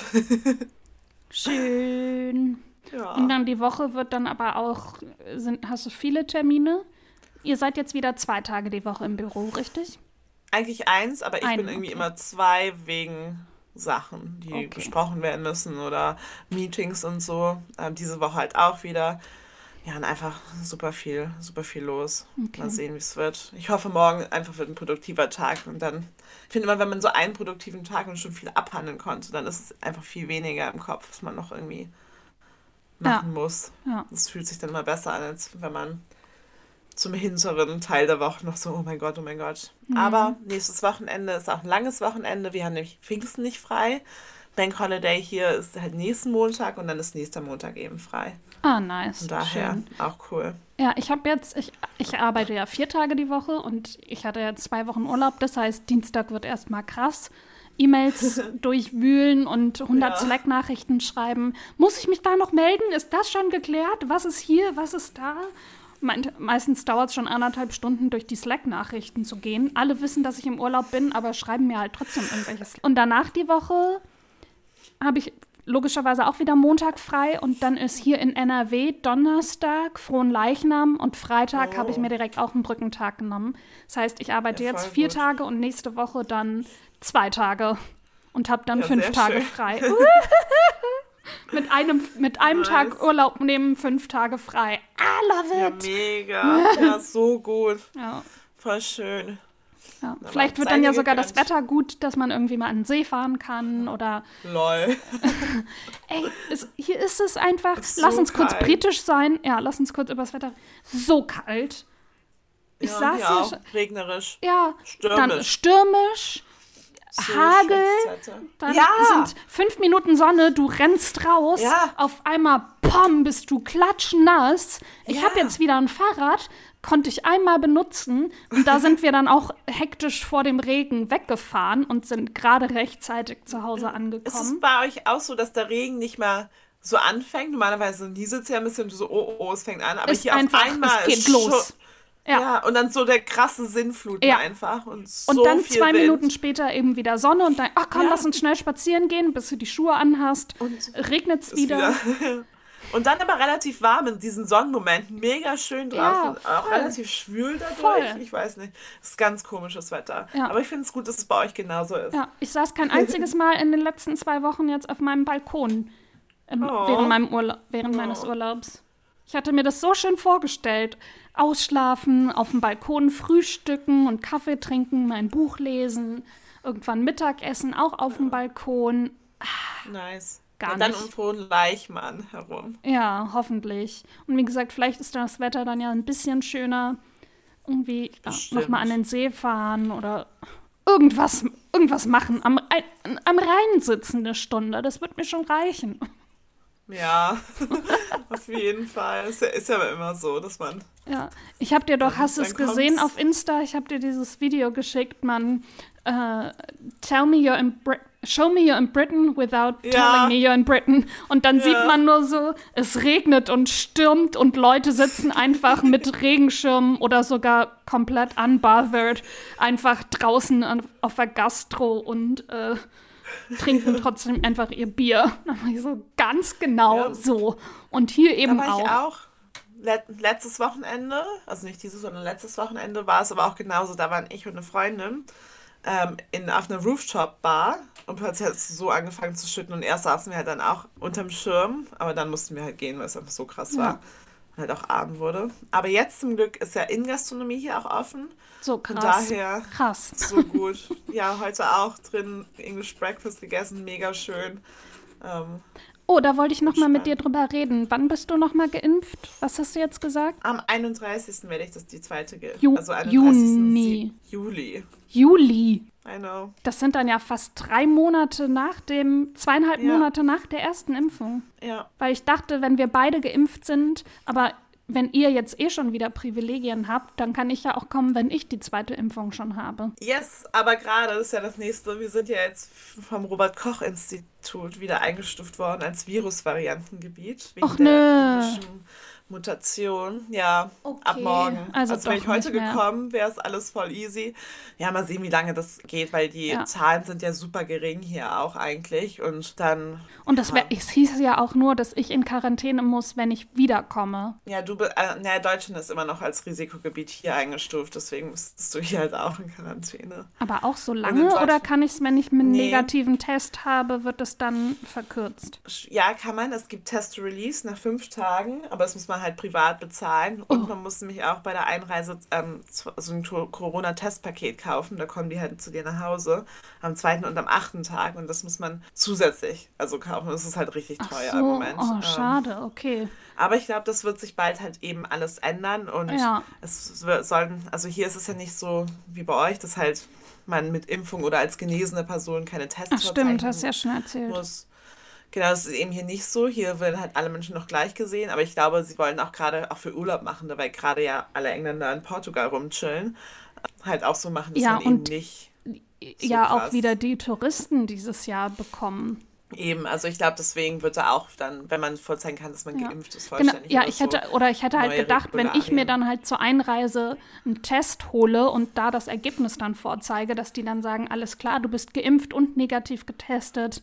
[laughs] Schön. Ja. Und dann die Woche wird dann aber auch, sind, hast du viele Termine? Ihr seid jetzt wieder zwei Tage die Woche im Büro, richtig? Eigentlich eins, aber ich Ein, bin irgendwie okay. immer zwei wegen Sachen, die okay. besprochen werden müssen oder Meetings und so. Ähm, diese Woche halt auch wieder. Ja, und einfach super viel, super viel los. Okay. Mal sehen, wie es wird. Ich hoffe, morgen einfach wird ein produktiver Tag. Und dann, ich finde immer, wenn man so einen produktiven Tag und schon viel abhandeln konnte, dann ist es einfach viel weniger im Kopf, was man noch irgendwie machen ja. muss. Ja. Das fühlt sich dann immer besser an, als wenn man zum hinteren Teil der Woche noch so, oh mein Gott, oh mein Gott. Mhm. Aber nächstes Wochenende ist auch ein langes Wochenende. Wir haben nämlich Pfingsten nicht frei. Bank Holiday hier ist halt nächsten Montag und dann ist nächster Montag eben frei. Ah, nice. Von daher Schön. auch cool. Ja, ich habe jetzt, ich, ich arbeite ja vier Tage die Woche und ich hatte ja zwei Wochen Urlaub. Das heißt, Dienstag wird erstmal krass. E-Mails [laughs] durchwühlen und 100 ja. Slack-Nachrichten schreiben. Muss ich mich da noch melden? Ist das schon geklärt? Was ist hier? Was ist da? Meistens dauert es schon anderthalb Stunden, durch die Slack-Nachrichten zu gehen. Alle wissen, dass ich im Urlaub bin, aber schreiben mir halt trotzdem irgendwelches. Und danach die Woche habe ich logischerweise auch wieder Montag frei und dann ist hier in NRW Donnerstag Frohen Leichnam und Freitag oh. habe ich mir direkt auch einen Brückentag genommen. Das heißt, ich arbeite ja, jetzt vier gut. Tage und nächste Woche dann zwei Tage und habe dann ja, fünf Tage schön. frei. [laughs] [laughs] mit einem, mit einem nice. Tag Urlaub nehmen, fünf Tage frei. I love it. Ja, mega. [laughs] Ja, so gut. Ja. Voll schön. Ja. Vielleicht wird dann ja sogar das Wetter gut, dass man irgendwie mal an den See fahren kann oder. Lol. [laughs] Ey, es, hier ist es einfach. Ist lass so uns kalt. kurz britisch sein. Ja, lass uns kurz über das Wetter. So kalt. Ich ja, saß hier. Auch. Regnerisch. Ja. Stürmisch. Dann stürmisch. So Hagel, dann ja. sind fünf Minuten Sonne, du rennst raus, ja. auf einmal, pom, bist du klatschnass. Ich ja. habe jetzt wieder ein Fahrrad, konnte ich einmal benutzen und da sind wir dann auch hektisch vor dem Regen weggefahren und sind gerade rechtzeitig zu Hause angekommen. Ist es bei euch auch so, dass der Regen nicht mehr so anfängt? Normalerweise nieselt es ja ein bisschen so, oh, oh, es fängt an, aber ist hier einfach, auf einmal es geht los. Ja. ja. und dann so der krasse Sinnflut ja. einfach. Und, so und dann zwei Wind. Minuten später eben wieder Sonne und dann, ach komm, ja. lass uns schnell spazieren gehen, bis du die Schuhe anhast. Und regnet es wieder. wieder. [laughs] und dann aber relativ warm in diesen Sonnenmomenten. Mega schön draußen. Auch relativ schwül dadurch. Voll. Ich weiß nicht. Es ist ganz komisches Wetter. Aber ich finde es gut, dass es bei euch genauso ist. Ja, ich saß kein einziges Mal in den letzten zwei Wochen jetzt auf meinem Balkon. Ähm, oh. Während, meinem Urla während oh. meines Urlaubs. Ich hatte mir das so schön vorgestellt. Ausschlafen, auf dem Balkon frühstücken und Kaffee trinken, mein Buch lesen, irgendwann Mittagessen auch auf dem Balkon. Nice. Gar und dann nicht. um frohen Leichmann herum. Ja, hoffentlich. Und wie gesagt, vielleicht ist das Wetter dann ja ein bisschen schöner. Irgendwie ja, nochmal an den See fahren oder irgendwas, irgendwas machen. Am, am Rhein sitzen eine Stunde. Das wird mir schon reichen. Ja, [laughs] auf jeden Fall. Es ist ja immer so, dass man. Ja, ich habe dir doch, hast du es gesehen auf Insta? Ich habe dir dieses Video geschickt, man. Uh, tell me you're in Br Show me you're in Britain without ja. telling me you're in Britain. Und dann ja. sieht man nur so, es regnet und stürmt und Leute sitzen einfach mit [laughs] Regenschirmen oder sogar komplett unbothered einfach draußen auf der Gastro und äh, trinken trotzdem einfach ihr Bier. [laughs] so ganz genau ja. so. Und hier eben war auch. Ich auch letztes Wochenende, also nicht dieses, sondern letztes Wochenende war es aber auch genauso. Da waren ich und eine Freundin ähm, in, auf einer Rooftop-Bar und plötzlich hat es so angefangen zu schütten und erst saßen wir halt dann auch unterm Schirm, aber dann mussten wir halt gehen, weil es einfach so krass ja. war halt auch Abend wurde. Aber jetzt zum Glück ist ja Innengastronomie hier auch offen. So krass. Und daher krass. so gut. Ja, heute auch drin English Breakfast gegessen, mega schön. Ähm, oh, da wollte ich noch mal mit dir drüber reden. Wann bist du noch mal geimpft? Was hast du jetzt gesagt? Am 31. werde ich das die zweite geimpft. Ju also 31. Juni. Juli. Juli. I know. Das sind dann ja fast drei Monate nach dem, zweieinhalb ja. Monate nach der ersten Impfung. Ja. Weil ich dachte, wenn wir beide geimpft sind, aber wenn ihr jetzt eh schon wieder Privilegien habt, dann kann ich ja auch kommen, wenn ich die zweite Impfung schon habe. Yes, aber gerade ist ja das nächste. Wir sind ja jetzt vom Robert-Koch-Institut wieder eingestuft worden als Virusvariantengebiet. Wegen Och, der Mutation, ja, okay. ab morgen. Also, also wäre ich heute gekommen, wäre es alles voll easy. Ja, mal sehen, wie lange das geht, weil die ja. Zahlen sind ja super gering hier auch eigentlich. Und dann. Und das wär, es hieß ja auch nur, dass ich in Quarantäne muss, wenn ich wiederkomme. Ja, du, äh, naja, Deutschland ist immer noch als Risikogebiet hier eingestuft, deswegen müsstest du hier halt auch in Quarantäne. Aber auch so lange oder kann ich es, wenn ich einen nee. negativen Test habe, wird es dann verkürzt? Ja, kann man. Es gibt Test-Release nach fünf Tagen, aber das muss man halt privat bezahlen. Und oh. man muss nämlich auch bei der Einreise ähm, so ein Corona-Testpaket kaufen. Da kommen die halt zu dir nach Hause am zweiten und am achten Tag. Und das muss man zusätzlich also kaufen. Das ist halt richtig teuer so. im Moment. Oh, ähm, schade, okay. Aber ich glaube, das wird sich bald halt eben alles ändern. Und ja. es sollen, also hier ist es ja nicht so wie bei euch, dass halt man mit Impfung oder als genesene Person keine Tests Ach, stimmt, hast ja schon erzählt. Muss. Genau, das ist eben hier nicht so. Hier werden halt alle Menschen noch gleich gesehen, aber ich glaube, sie wollen auch gerade auch für Urlaub machen, weil gerade ja alle Engländer in Portugal rumchillen, halt auch so machen, dass ja, man eben nicht. So ja, krass. auch wieder die Touristen dieses Jahr bekommen. Eben, also ich glaube, deswegen wird er auch dann, wenn man vorzeigen kann, dass man ja. geimpft ist, genau, vollständig. Genau. Ja, ich hätte, so oder ich hätte halt gedacht, wenn ich mir dann halt zur Einreise einen Test hole und da das Ergebnis dann vorzeige, dass die dann sagen, alles klar, du bist geimpft und negativ getestet,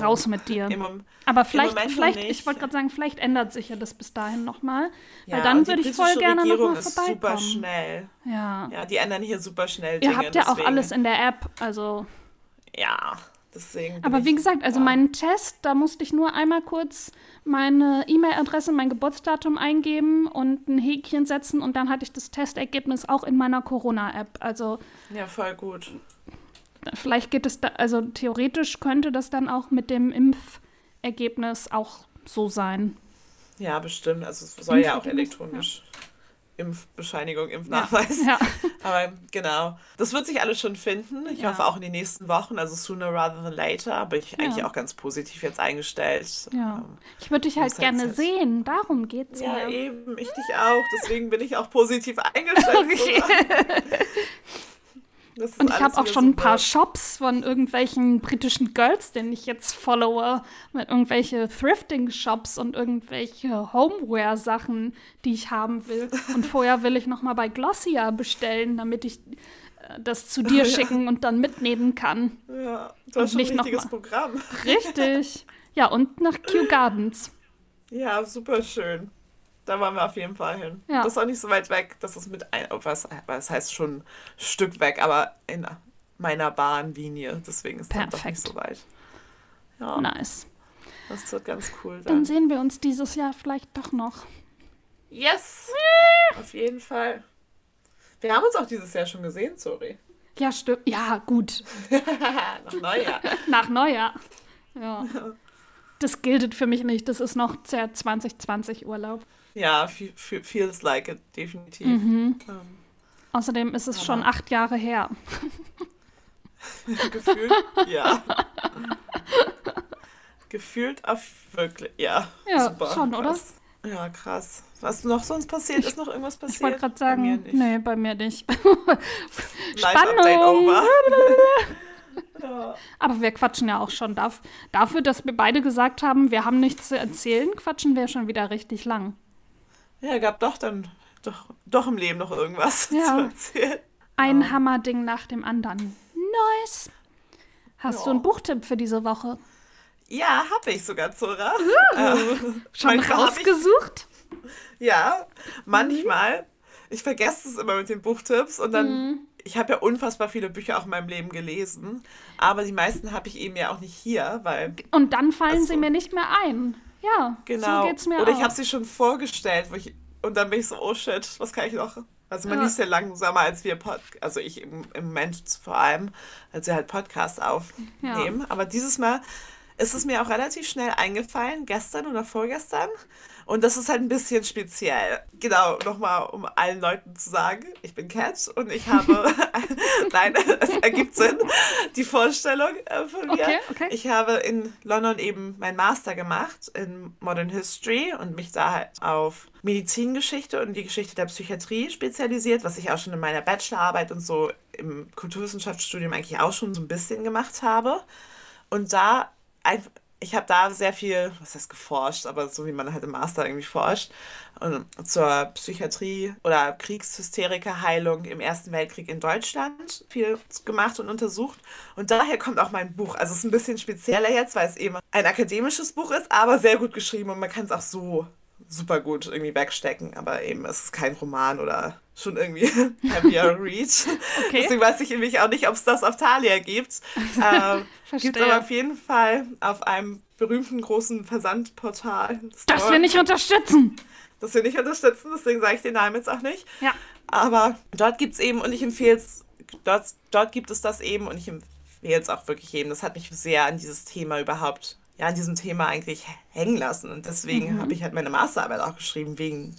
raus mit dir. Im, Aber vielleicht, vielleicht ich wollte gerade sagen, vielleicht ändert sich ja das bis dahin nochmal. Ja, weil dann würde ich voll gerne nochmal vorbeikommen. super schnell. Ja. Ja, die ändern hier super schnell Dinge. Ihr habt ja deswegen. auch alles in der App, also. Ja, deswegen. Aber wie gesagt, also ja. meinen Test, da musste ich nur einmal kurz meine E-Mail-Adresse, mein Geburtsdatum eingeben und ein Häkchen setzen und dann hatte ich das Testergebnis auch in meiner Corona-App. Also. Ja, voll gut vielleicht geht es da, also theoretisch könnte das dann auch mit dem Impfergebnis auch so sein. Ja, bestimmt. Also es soll ja auch elektronisch. Ja. Impfbescheinigung, Impfnachweis. Ja, ja. [laughs] Aber genau. Das wird sich alles schon finden. Ich ja. hoffe auch in den nächsten Wochen, also sooner rather than later, bin ich eigentlich auch ganz positiv jetzt eingestellt. Ja. Ähm, ich würde dich halt gerne jetzt... sehen, darum geht's ja. Ja, eben, ich dich auch. Deswegen bin ich auch positiv [laughs] eingestellt. Okay. [laughs] Und ich habe auch schon ein paar Shops von irgendwelchen britischen Girls, den ich jetzt followe, mit irgendwelche Thrifting-Shops und irgendwelche Homeware-Sachen, die ich haben will. Und [laughs] vorher will ich noch mal bei Glossier bestellen, damit ich äh, das zu [laughs] dir schicken und dann mitnehmen kann. Ja, du hast schon ein richtiges Programm. Richtig. [laughs] Ja, und nach Kew Gardens. Ja, super schön. Da wollen wir auf jeden Fall hin. Ja. Das ist auch nicht so weit weg. Das ist mit ein, was, was heißt schon ein Stück weg, aber in meiner Bahnlinie. Deswegen ist es doch nicht so weit. Ja. Nice. Das wird ganz cool. Dann. dann sehen wir uns dieses Jahr vielleicht doch noch. Yes! auf jeden Fall. Wir haben uns auch dieses Jahr schon gesehen, sorry. Ja, stimmt. Ja, gut. [laughs] Nach Neujahr. [laughs] Nach Neujahr. Ja. Das gilt für mich nicht. Das ist noch 2020 Urlaub. Ja, feels like it, definitiv. Mhm. Ähm, Außerdem ist es schon acht Jahre her. [laughs] Gefühlt, ja. Gefühlt auf wirklich, ja. Ja, super, schon, krass. oder? Ja, krass. Was noch sonst passiert? Ich, ist noch irgendwas passiert? Ich wollte gerade sagen, bei nee, bei mir nicht. [laughs] Spannung. [laughs] Aber wir quatschen ja auch schon. dafür, dass wir beide gesagt haben, wir haben nichts zu erzählen, quatschen wir schon wieder richtig lang. Ja, gab doch dann doch, doch im Leben noch irgendwas [laughs] ja. zu erzählen. Ein ja. Hammerding nach dem anderen. Nice. Hast ja. du einen Buchtipp für diese Woche? Ja, habe ich sogar, Zora. Uh, äh, schon rausgesucht? Ich, ja, manchmal. Mhm. Ich vergesse es immer mit den Buchtipps und dann. Mhm. Ich habe ja unfassbar viele Bücher auch in meinem Leben gelesen, aber die meisten habe ich eben ja auch nicht hier, weil. Und dann fallen also, sie mir nicht mehr ein. Ja, genau. so geht's mir Oder auch. ich habe sie schon vorgestellt, ich, und dann bin ich so, oh shit, was kann ich noch? Also man ja. liest ja langsamer als wir, Pod also ich im, im Moment vor allem, als wir halt Podcasts aufnehmen. Ja. Aber dieses Mal ist es mir auch relativ schnell eingefallen, gestern oder vorgestern. Und das ist halt ein bisschen speziell. Genau, nochmal, um allen Leuten zu sagen, ich bin Cat und ich habe, [laughs] [laughs] nein, es ergibt Sinn, die Vorstellung äh, von mir. Okay, okay. Ich habe in London eben mein Master gemacht in Modern History und mich da halt auf Medizingeschichte und die Geschichte der Psychiatrie spezialisiert, was ich auch schon in meiner Bachelorarbeit und so im Kulturwissenschaftsstudium eigentlich auch schon so ein bisschen gemacht habe. Und da ich habe da sehr viel, was heißt geforscht, aber so wie man halt im Master irgendwie forscht, und zur Psychiatrie oder Kriegshysterikerheilung im Ersten Weltkrieg in Deutschland viel gemacht und untersucht. Und daher kommt auch mein Buch. Also es ist ein bisschen spezieller jetzt, weil es eben ein akademisches Buch ist, aber sehr gut geschrieben und man kann es auch so super gut irgendwie wegstecken, aber eben es ist kein Roman oder schon irgendwie [laughs] heavier [laughs] read. Okay. Deswegen weiß ich nämlich auch nicht, ob es das auf Thalia gibt. [laughs] Ähm, gibt es aber auf jeden Fall auf einem berühmten großen Versandportal. Das, das wir nicht unterstützen. Das wir nicht unterstützen, deswegen sage ich den Namen jetzt auch nicht. Ja. Aber dort gibt es eben, und ich empfehle es, dort, dort gibt es das eben, und ich empfehle es auch wirklich jedem. Das hat mich sehr an dieses Thema überhaupt ja, an diesem Thema eigentlich hängen lassen. Und deswegen mhm. habe ich halt meine Masterarbeit auch geschrieben, wegen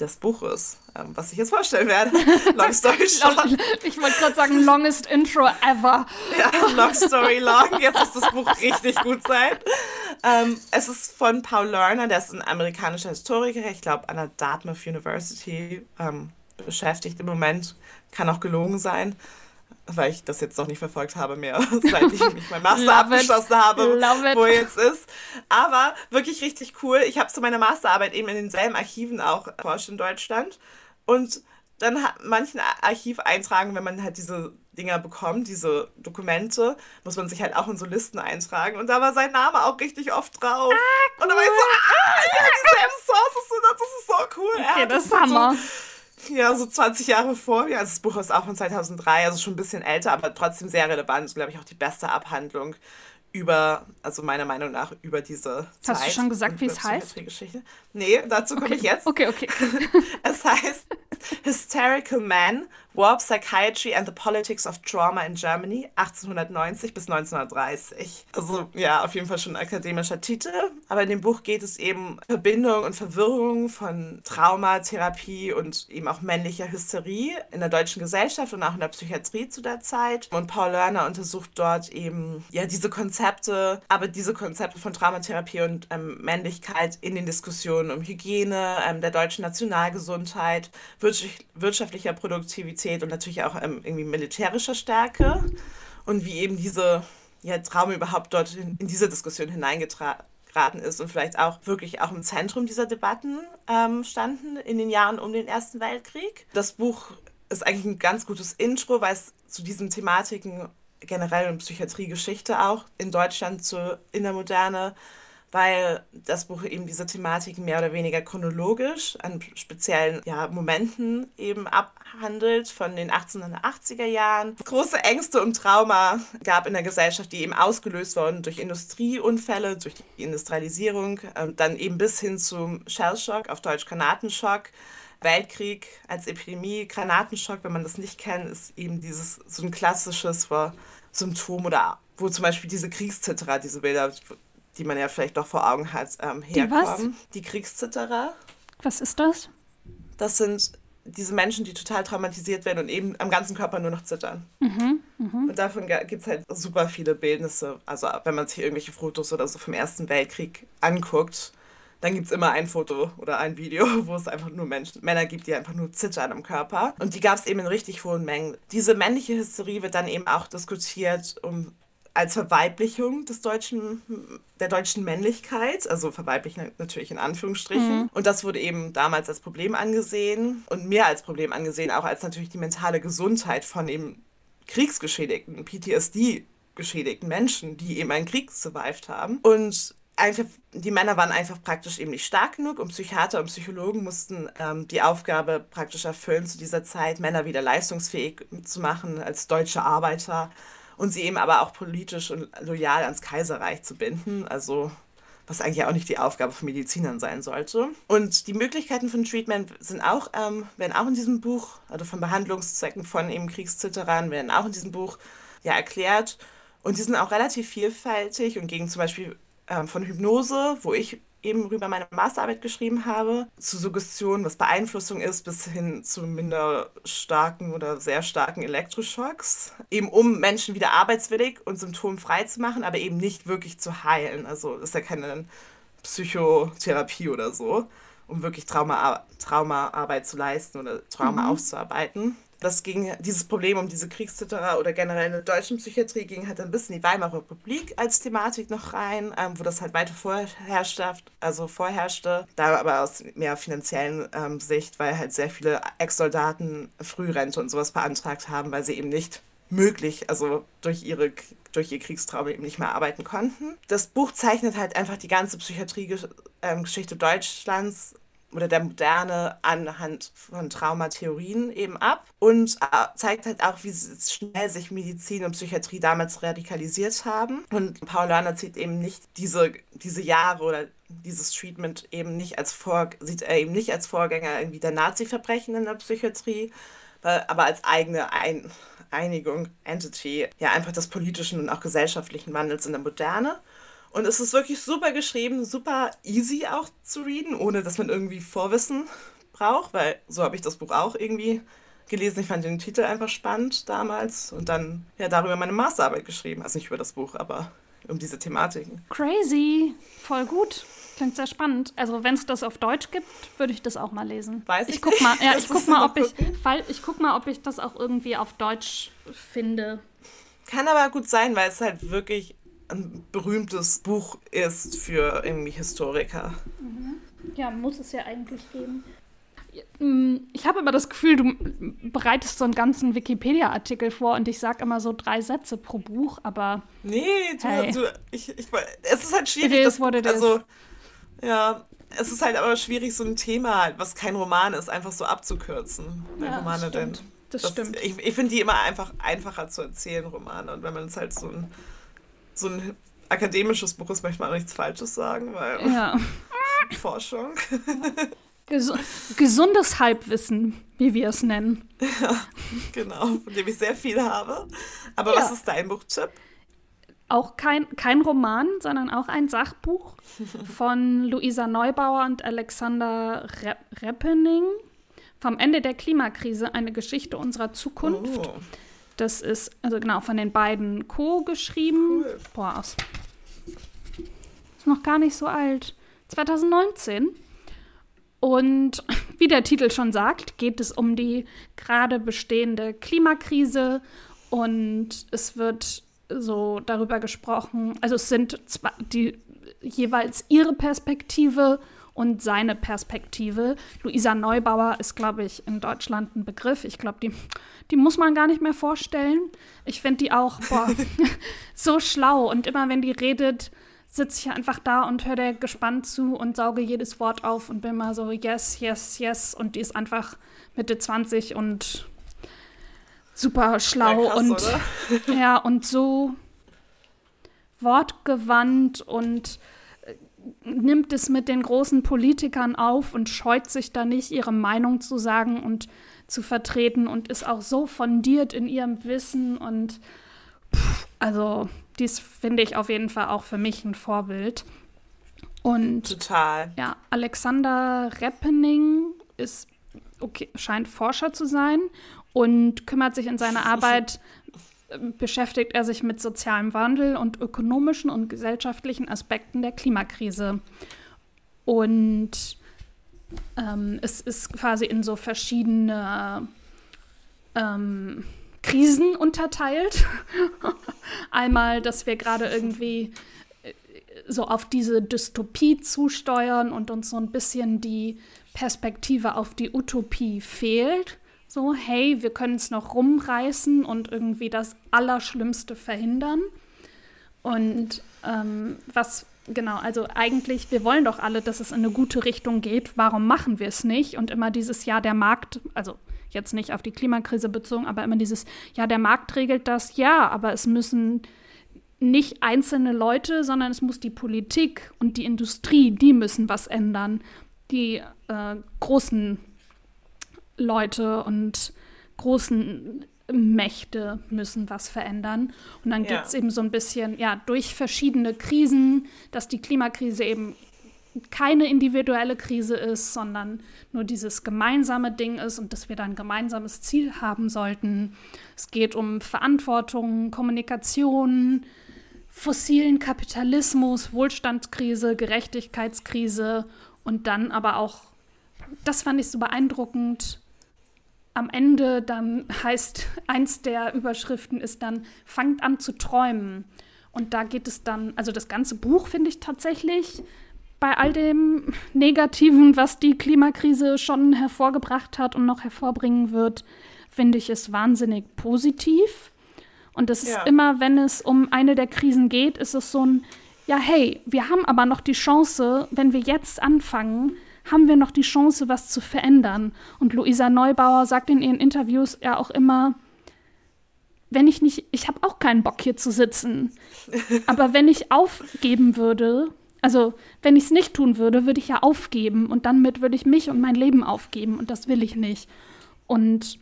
des Buches, ähm, was ich jetzt vorstellen werde. [laughs] Long story [laughs] short. ich wollte gerade sagen, longest intro ever. [laughs] ja, long story long. Jetzt muss das Buch richtig gut sein. Ähm, es ist von Paul Lerner, der ist ein amerikanischer Historiker, ich glaube an der Dartmouth University ähm, beschäftigt im Moment. Kann auch gelogen sein weil ich das jetzt noch nicht verfolgt habe mehr, [laughs] seit ich mich mein Master abgeschlossen habe, wo er jetzt ist. Aber wirklich richtig cool. Ich habe zu meiner Masterarbeit eben in denselben Archiven auch erforscht in Deutschland. Und dann hat manchen Archiveintragen, wenn man halt diese Dinger bekommt, diese Dokumente, muss man sich halt auch in so Listen eintragen. Und da war sein Name auch richtig oft drauf. Ah, cool. Und dann war ich so, ah, ja, dieselben Sources, das ist so cool. Okay, das ist Hammer. So, ja, so 20 Jahre vor mir. Also das Buch ist auch von 2003, also schon ein bisschen älter, aber trotzdem sehr relevant. Glaube ich auch die beste Abhandlung über, also meiner Meinung nach, über diese Zeit. Hast du schon gesagt, wie es heißt? Nee, dazu komme okay. ich jetzt. Okay, okay. [laughs] es heißt Hysterical Man, Warp Psychiatry and the Politics of Trauma in Germany, 1890 bis 1930. Also ja, auf jeden Fall schon ein akademischer Titel. Aber in dem Buch geht es eben Verbindung und Verwirrung von Traumatherapie und eben auch männlicher Hysterie in der deutschen Gesellschaft und auch in der Psychiatrie zu der Zeit. Und Paul Lerner untersucht dort eben ja diese Konzepte, aber diese Konzepte von Traumatherapie und ähm, Männlichkeit in den Diskussionen um Hygiene, ähm, der deutschen Nationalgesundheit, wirtschaftlicher Produktivität und natürlich auch ähm, irgendwie militärischer Stärke und wie eben diese ja, Traum überhaupt dort in, in diese Diskussion hineingeraten ist und vielleicht auch wirklich auch im Zentrum dieser Debatten ähm, standen in den Jahren um den Ersten Weltkrieg. Das Buch ist eigentlich ein ganz gutes Intro, weil es zu diesen Thematiken generell in Psychiatriegeschichte auch in Deutschland zu, in der Moderne weil das Buch eben diese Thematiken mehr oder weniger chronologisch an speziellen ja, Momenten eben abhandelt von den 1880er Jahren. Große Ängste und Trauma gab in der Gesellschaft, die eben ausgelöst wurden durch Industrieunfälle, durch die Industrialisierung, äh, dann eben bis hin zum Shellshock, auf Deutsch Granatenschock. Weltkrieg als Epidemie, Granatenschock, wenn man das nicht kennt, ist eben dieses so ein klassisches Symptom oder wo zum Beispiel diese Kriegszitterer, diese Bilder, die man ja vielleicht doch vor Augen hat, ähm, herkommen. Die, die Kriegszitterer. Was ist das? Das sind diese Menschen, die total traumatisiert werden und eben am ganzen Körper nur noch zittern. Mhm, mh. Und davon gibt es halt super viele Bildnisse. Also wenn man sich irgendwelche Fotos oder so vom Ersten Weltkrieg anguckt, dann gibt es immer ein Foto oder ein Video, [laughs] wo es einfach nur Menschen, Männer gibt, die einfach nur zittern am Körper. Und die gab es eben in richtig hohen Mengen. Diese männliche Hysterie wird dann eben auch diskutiert, um als Verweiblichung des deutschen, der deutschen Männlichkeit, also Verweiblichung natürlich in Anführungsstrichen. Mhm. Und das wurde eben damals als Problem angesehen und mehr als Problem angesehen, auch als natürlich die mentale Gesundheit von eben kriegsgeschädigten, PTSD-geschädigten Menschen, die eben einen Krieg survived haben. Und einfach, die Männer waren einfach praktisch eben nicht stark genug und Psychiater und Psychologen mussten ähm, die Aufgabe praktisch erfüllen, zu dieser Zeit Männer wieder leistungsfähig zu machen als deutsche Arbeiter und sie eben aber auch politisch und loyal ans Kaiserreich zu binden. Also was eigentlich auch nicht die Aufgabe von Medizinern sein sollte. Und die Möglichkeiten von Treatment sind auch, ähm, werden auch in diesem Buch, also von Behandlungszwecken von eben Kriegszitterern, werden auch in diesem Buch ja erklärt. Und die sind auch relativ vielfältig und gegen zum Beispiel ähm, von Hypnose, wo ich eben über meine Masterarbeit geschrieben habe, zu Suggestion, was Beeinflussung ist, bis hin zu minder starken oder sehr starken Elektroschocks. Eben um Menschen wieder arbeitswillig und symptomfrei zu machen, aber eben nicht wirklich zu heilen. Also ist ja keine Psychotherapie oder so, um wirklich Trauma, Traumaarbeit zu leisten oder Trauma mhm. aufzuarbeiten. Das ging, dieses Problem um diese Kriegszitterer oder generell in der deutschen Psychiatrie ging halt ein bisschen die Weimarer Republik als Thematik noch rein, ähm, wo das halt weiter vorherrschte, also vorherrschte, da aber aus mehr finanziellen ähm, Sicht, weil halt sehr viele Ex-Soldaten Frührente und sowas beantragt haben, weil sie eben nicht möglich, also durch ihre durch ihr Kriegstrauma eben nicht mehr arbeiten konnten. Das Buch zeichnet halt einfach die ganze Psychiatriegeschichte Deutschlands oder der Moderne anhand von Traumatheorien eben ab und äh, zeigt halt auch, wie schnell sich Medizin und Psychiatrie damals radikalisiert haben. Und Paul Lerner sieht eben nicht diese, diese Jahre oder dieses Treatment eben nicht als Vor sieht er eben nicht als Vorgänger irgendwie der Nazi-Verbrechen in der Psychiatrie, aber als eigene Ein Einigung, Entity, ja, einfach des politischen und auch gesellschaftlichen Wandels in der Moderne. Und es ist wirklich super geschrieben, super easy auch zu reden, ohne dass man irgendwie Vorwissen braucht, weil so habe ich das Buch auch irgendwie gelesen. Ich fand den Titel einfach spannend damals und dann ja darüber meine Masterarbeit geschrieben. Also nicht über das Buch, aber um diese Thematiken. Crazy, voll gut. Klingt sehr spannend. Also wenn es das auf Deutsch gibt, würde ich das auch mal lesen. Weiß ich, ich guck mal, ja, ich guck mal, ob ich, fall, ich guck mal, ob ich das auch irgendwie auf Deutsch finde. Kann aber gut sein, weil es halt wirklich ein berühmtes Buch ist für irgendwie Historiker. Mhm. Ja, muss es ja eigentlich geben. Mm, ich habe immer das Gefühl, du bereitest so einen ganzen Wikipedia-Artikel vor und ich sage immer so drei Sätze pro Buch, aber. Nee, du, hey. du ich, ich, es ist halt schwierig. It is what it also. Ja, es ist halt aber schwierig, so ein Thema, halt, was kein Roman ist, einfach so abzukürzen. Ja, Romane denn. Das, das stimmt. Ich, ich finde die immer einfach einfacher zu erzählen, Romane. Und wenn man es halt so ein, so ein akademisches Buch ist, möchte man auch nichts Falsches sagen, weil ja. [laughs] Forschung. Ges gesundes Halbwissen, wie wir es nennen. Ja, genau, von dem ich sehr viel habe. Aber ja. was ist dein Buchtipp? auch kein, kein Roman, sondern auch ein Sachbuch [laughs] von Luisa Neubauer und Alexander Re Reppening. Vom Ende der Klimakrise, eine Geschichte unserer Zukunft. Oh. Das ist, also genau, von den beiden Co. geschrieben. Cool. Boah, aus. Ist noch gar nicht so alt. 2019. Und [laughs] wie der Titel schon sagt, geht es um die gerade bestehende Klimakrise und es wird so darüber gesprochen. Also es sind die jeweils ihre Perspektive und seine Perspektive. Luisa Neubauer ist, glaube ich, in Deutschland ein Begriff. Ich glaube, die, die muss man gar nicht mehr vorstellen. Ich finde die auch boah, [laughs] so schlau. Und immer wenn die redet, sitze ich einfach da und höre der gespannt zu und sauge jedes Wort auf und bin mal so, yes, yes, yes. Und die ist einfach Mitte 20 und super schlau krass, und oder? [laughs] ja und so wortgewandt und nimmt es mit den großen Politikern auf und scheut sich da nicht ihre Meinung zu sagen und zu vertreten und ist auch so fundiert in ihrem Wissen und pff, also dies finde ich auf jeden Fall auch für mich ein Vorbild. Und total. Ja, Alexander Reppening ist okay, scheint Forscher zu sein und kümmert sich in seiner [laughs] Arbeit, beschäftigt er sich mit sozialem Wandel und ökonomischen und gesellschaftlichen Aspekten der Klimakrise. Und ähm, es ist quasi in so verschiedene ähm, Krisen unterteilt. [laughs] Einmal, dass wir gerade irgendwie äh, so auf diese Dystopie zusteuern und uns so ein bisschen die Perspektive auf die Utopie fehlt. So, hey, wir können es noch rumreißen und irgendwie das Allerschlimmste verhindern. Und ähm, was, genau, also eigentlich, wir wollen doch alle, dass es in eine gute Richtung geht. Warum machen wir es nicht? Und immer dieses Jahr der Markt, also jetzt nicht auf die Klimakrise bezogen, aber immer dieses, ja, der Markt regelt das, ja, aber es müssen nicht einzelne Leute, sondern es muss die Politik und die Industrie, die müssen was ändern. Die äh, großen Leute und großen Mächte müssen was verändern. Und dann ja. geht es eben so ein bisschen, ja, durch verschiedene Krisen, dass die Klimakrise eben keine individuelle Krise ist, sondern nur dieses gemeinsame Ding ist und dass wir da ein gemeinsames Ziel haben sollten. Es geht um Verantwortung, Kommunikation, fossilen Kapitalismus, Wohlstandskrise, Gerechtigkeitskrise und dann aber auch, das fand ich so beeindruckend, am Ende dann heißt, eins der Überschriften ist dann, fangt an zu träumen. Und da geht es dann, also das ganze Buch finde ich tatsächlich bei all dem Negativen, was die Klimakrise schon hervorgebracht hat und noch hervorbringen wird, finde ich es wahnsinnig positiv. Und es ja. ist immer, wenn es um eine der Krisen geht, ist es so ein, ja, hey, wir haben aber noch die Chance, wenn wir jetzt anfangen, haben wir noch die Chance, was zu verändern. Und Luisa Neubauer sagt in ihren Interviews ja auch immer, wenn ich nicht, ich habe auch keinen Bock hier zu sitzen. [laughs] Aber wenn ich aufgeben würde, also wenn ich es nicht tun würde, würde ich ja aufgeben und damit würde ich mich und mein Leben aufgeben und das will ich nicht. Und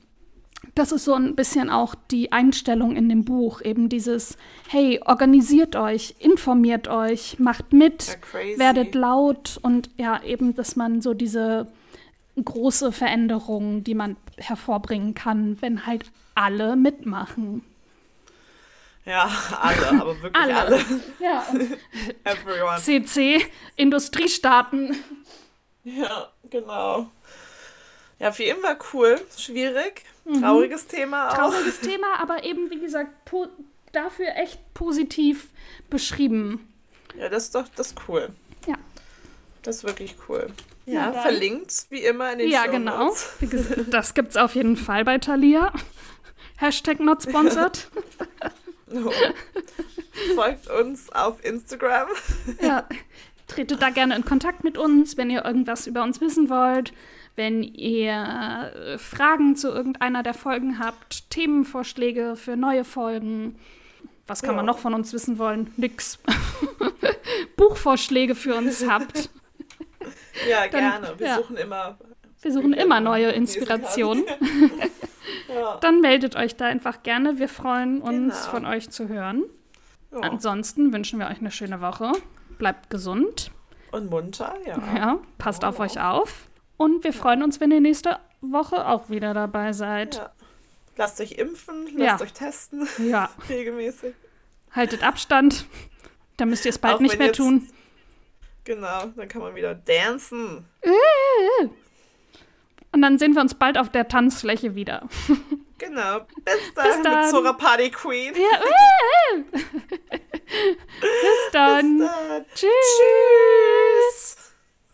das ist so ein bisschen auch die Einstellung in dem Buch, eben dieses, hey, organisiert euch, informiert euch, macht mit, werdet laut und ja, eben, dass man so diese große Veränderung, die man hervorbringen kann, wenn halt alle mitmachen. Ja, alle, aber [laughs] wirklich alle. alle. Ja, [laughs] Everyone. CC, Industriestaaten. Ja, genau. Ja, für ihn war cool, schwierig. Trauriges Thema auch. Trauriges Thema, aber eben, wie gesagt, dafür echt positiv beschrieben. Ja, das ist doch das ist cool. Ja. Das ist wirklich cool. Ja, ja verlinkt wie immer in den Ja, genau. Das gibt's auf jeden Fall bei Thalia. Hashtag not sponsored. No. [laughs] Folgt uns auf Instagram. Ja, tretet da gerne in Kontakt mit uns, wenn ihr irgendwas über uns wissen wollt. Wenn ihr äh, Fragen zu irgendeiner der Folgen habt, Themenvorschläge für neue Folgen, was kann ja. man noch von uns wissen wollen? Nix. [laughs] Buchvorschläge für uns habt. Ja, Dann, gerne. Wir ja. suchen immer. Wir suchen immer neue Inspirationen. [laughs] ja. Dann meldet euch da einfach gerne. Wir freuen uns, genau. von euch zu hören. Ja. Ansonsten wünschen wir euch eine schöne Woche. Bleibt gesund. Und munter, ja. Ja, passt oh. auf euch auf. Und wir freuen uns, wenn ihr nächste Woche auch wieder dabei seid. Ja. Lasst euch impfen, lasst ja. euch testen. Ja. [laughs] Regelmäßig. Haltet Abstand. Dann müsst ihr es bald auch nicht mehr jetzt, tun. Genau, dann kann man wieder dancen. Und dann sehen wir uns bald auf der Tanzfläche wieder. [laughs] Genau. Bis dann, Bis dann. mit Zora Party Queen. Ja. [laughs] Bis dann. Bis dann. Tschüss. Tschüss.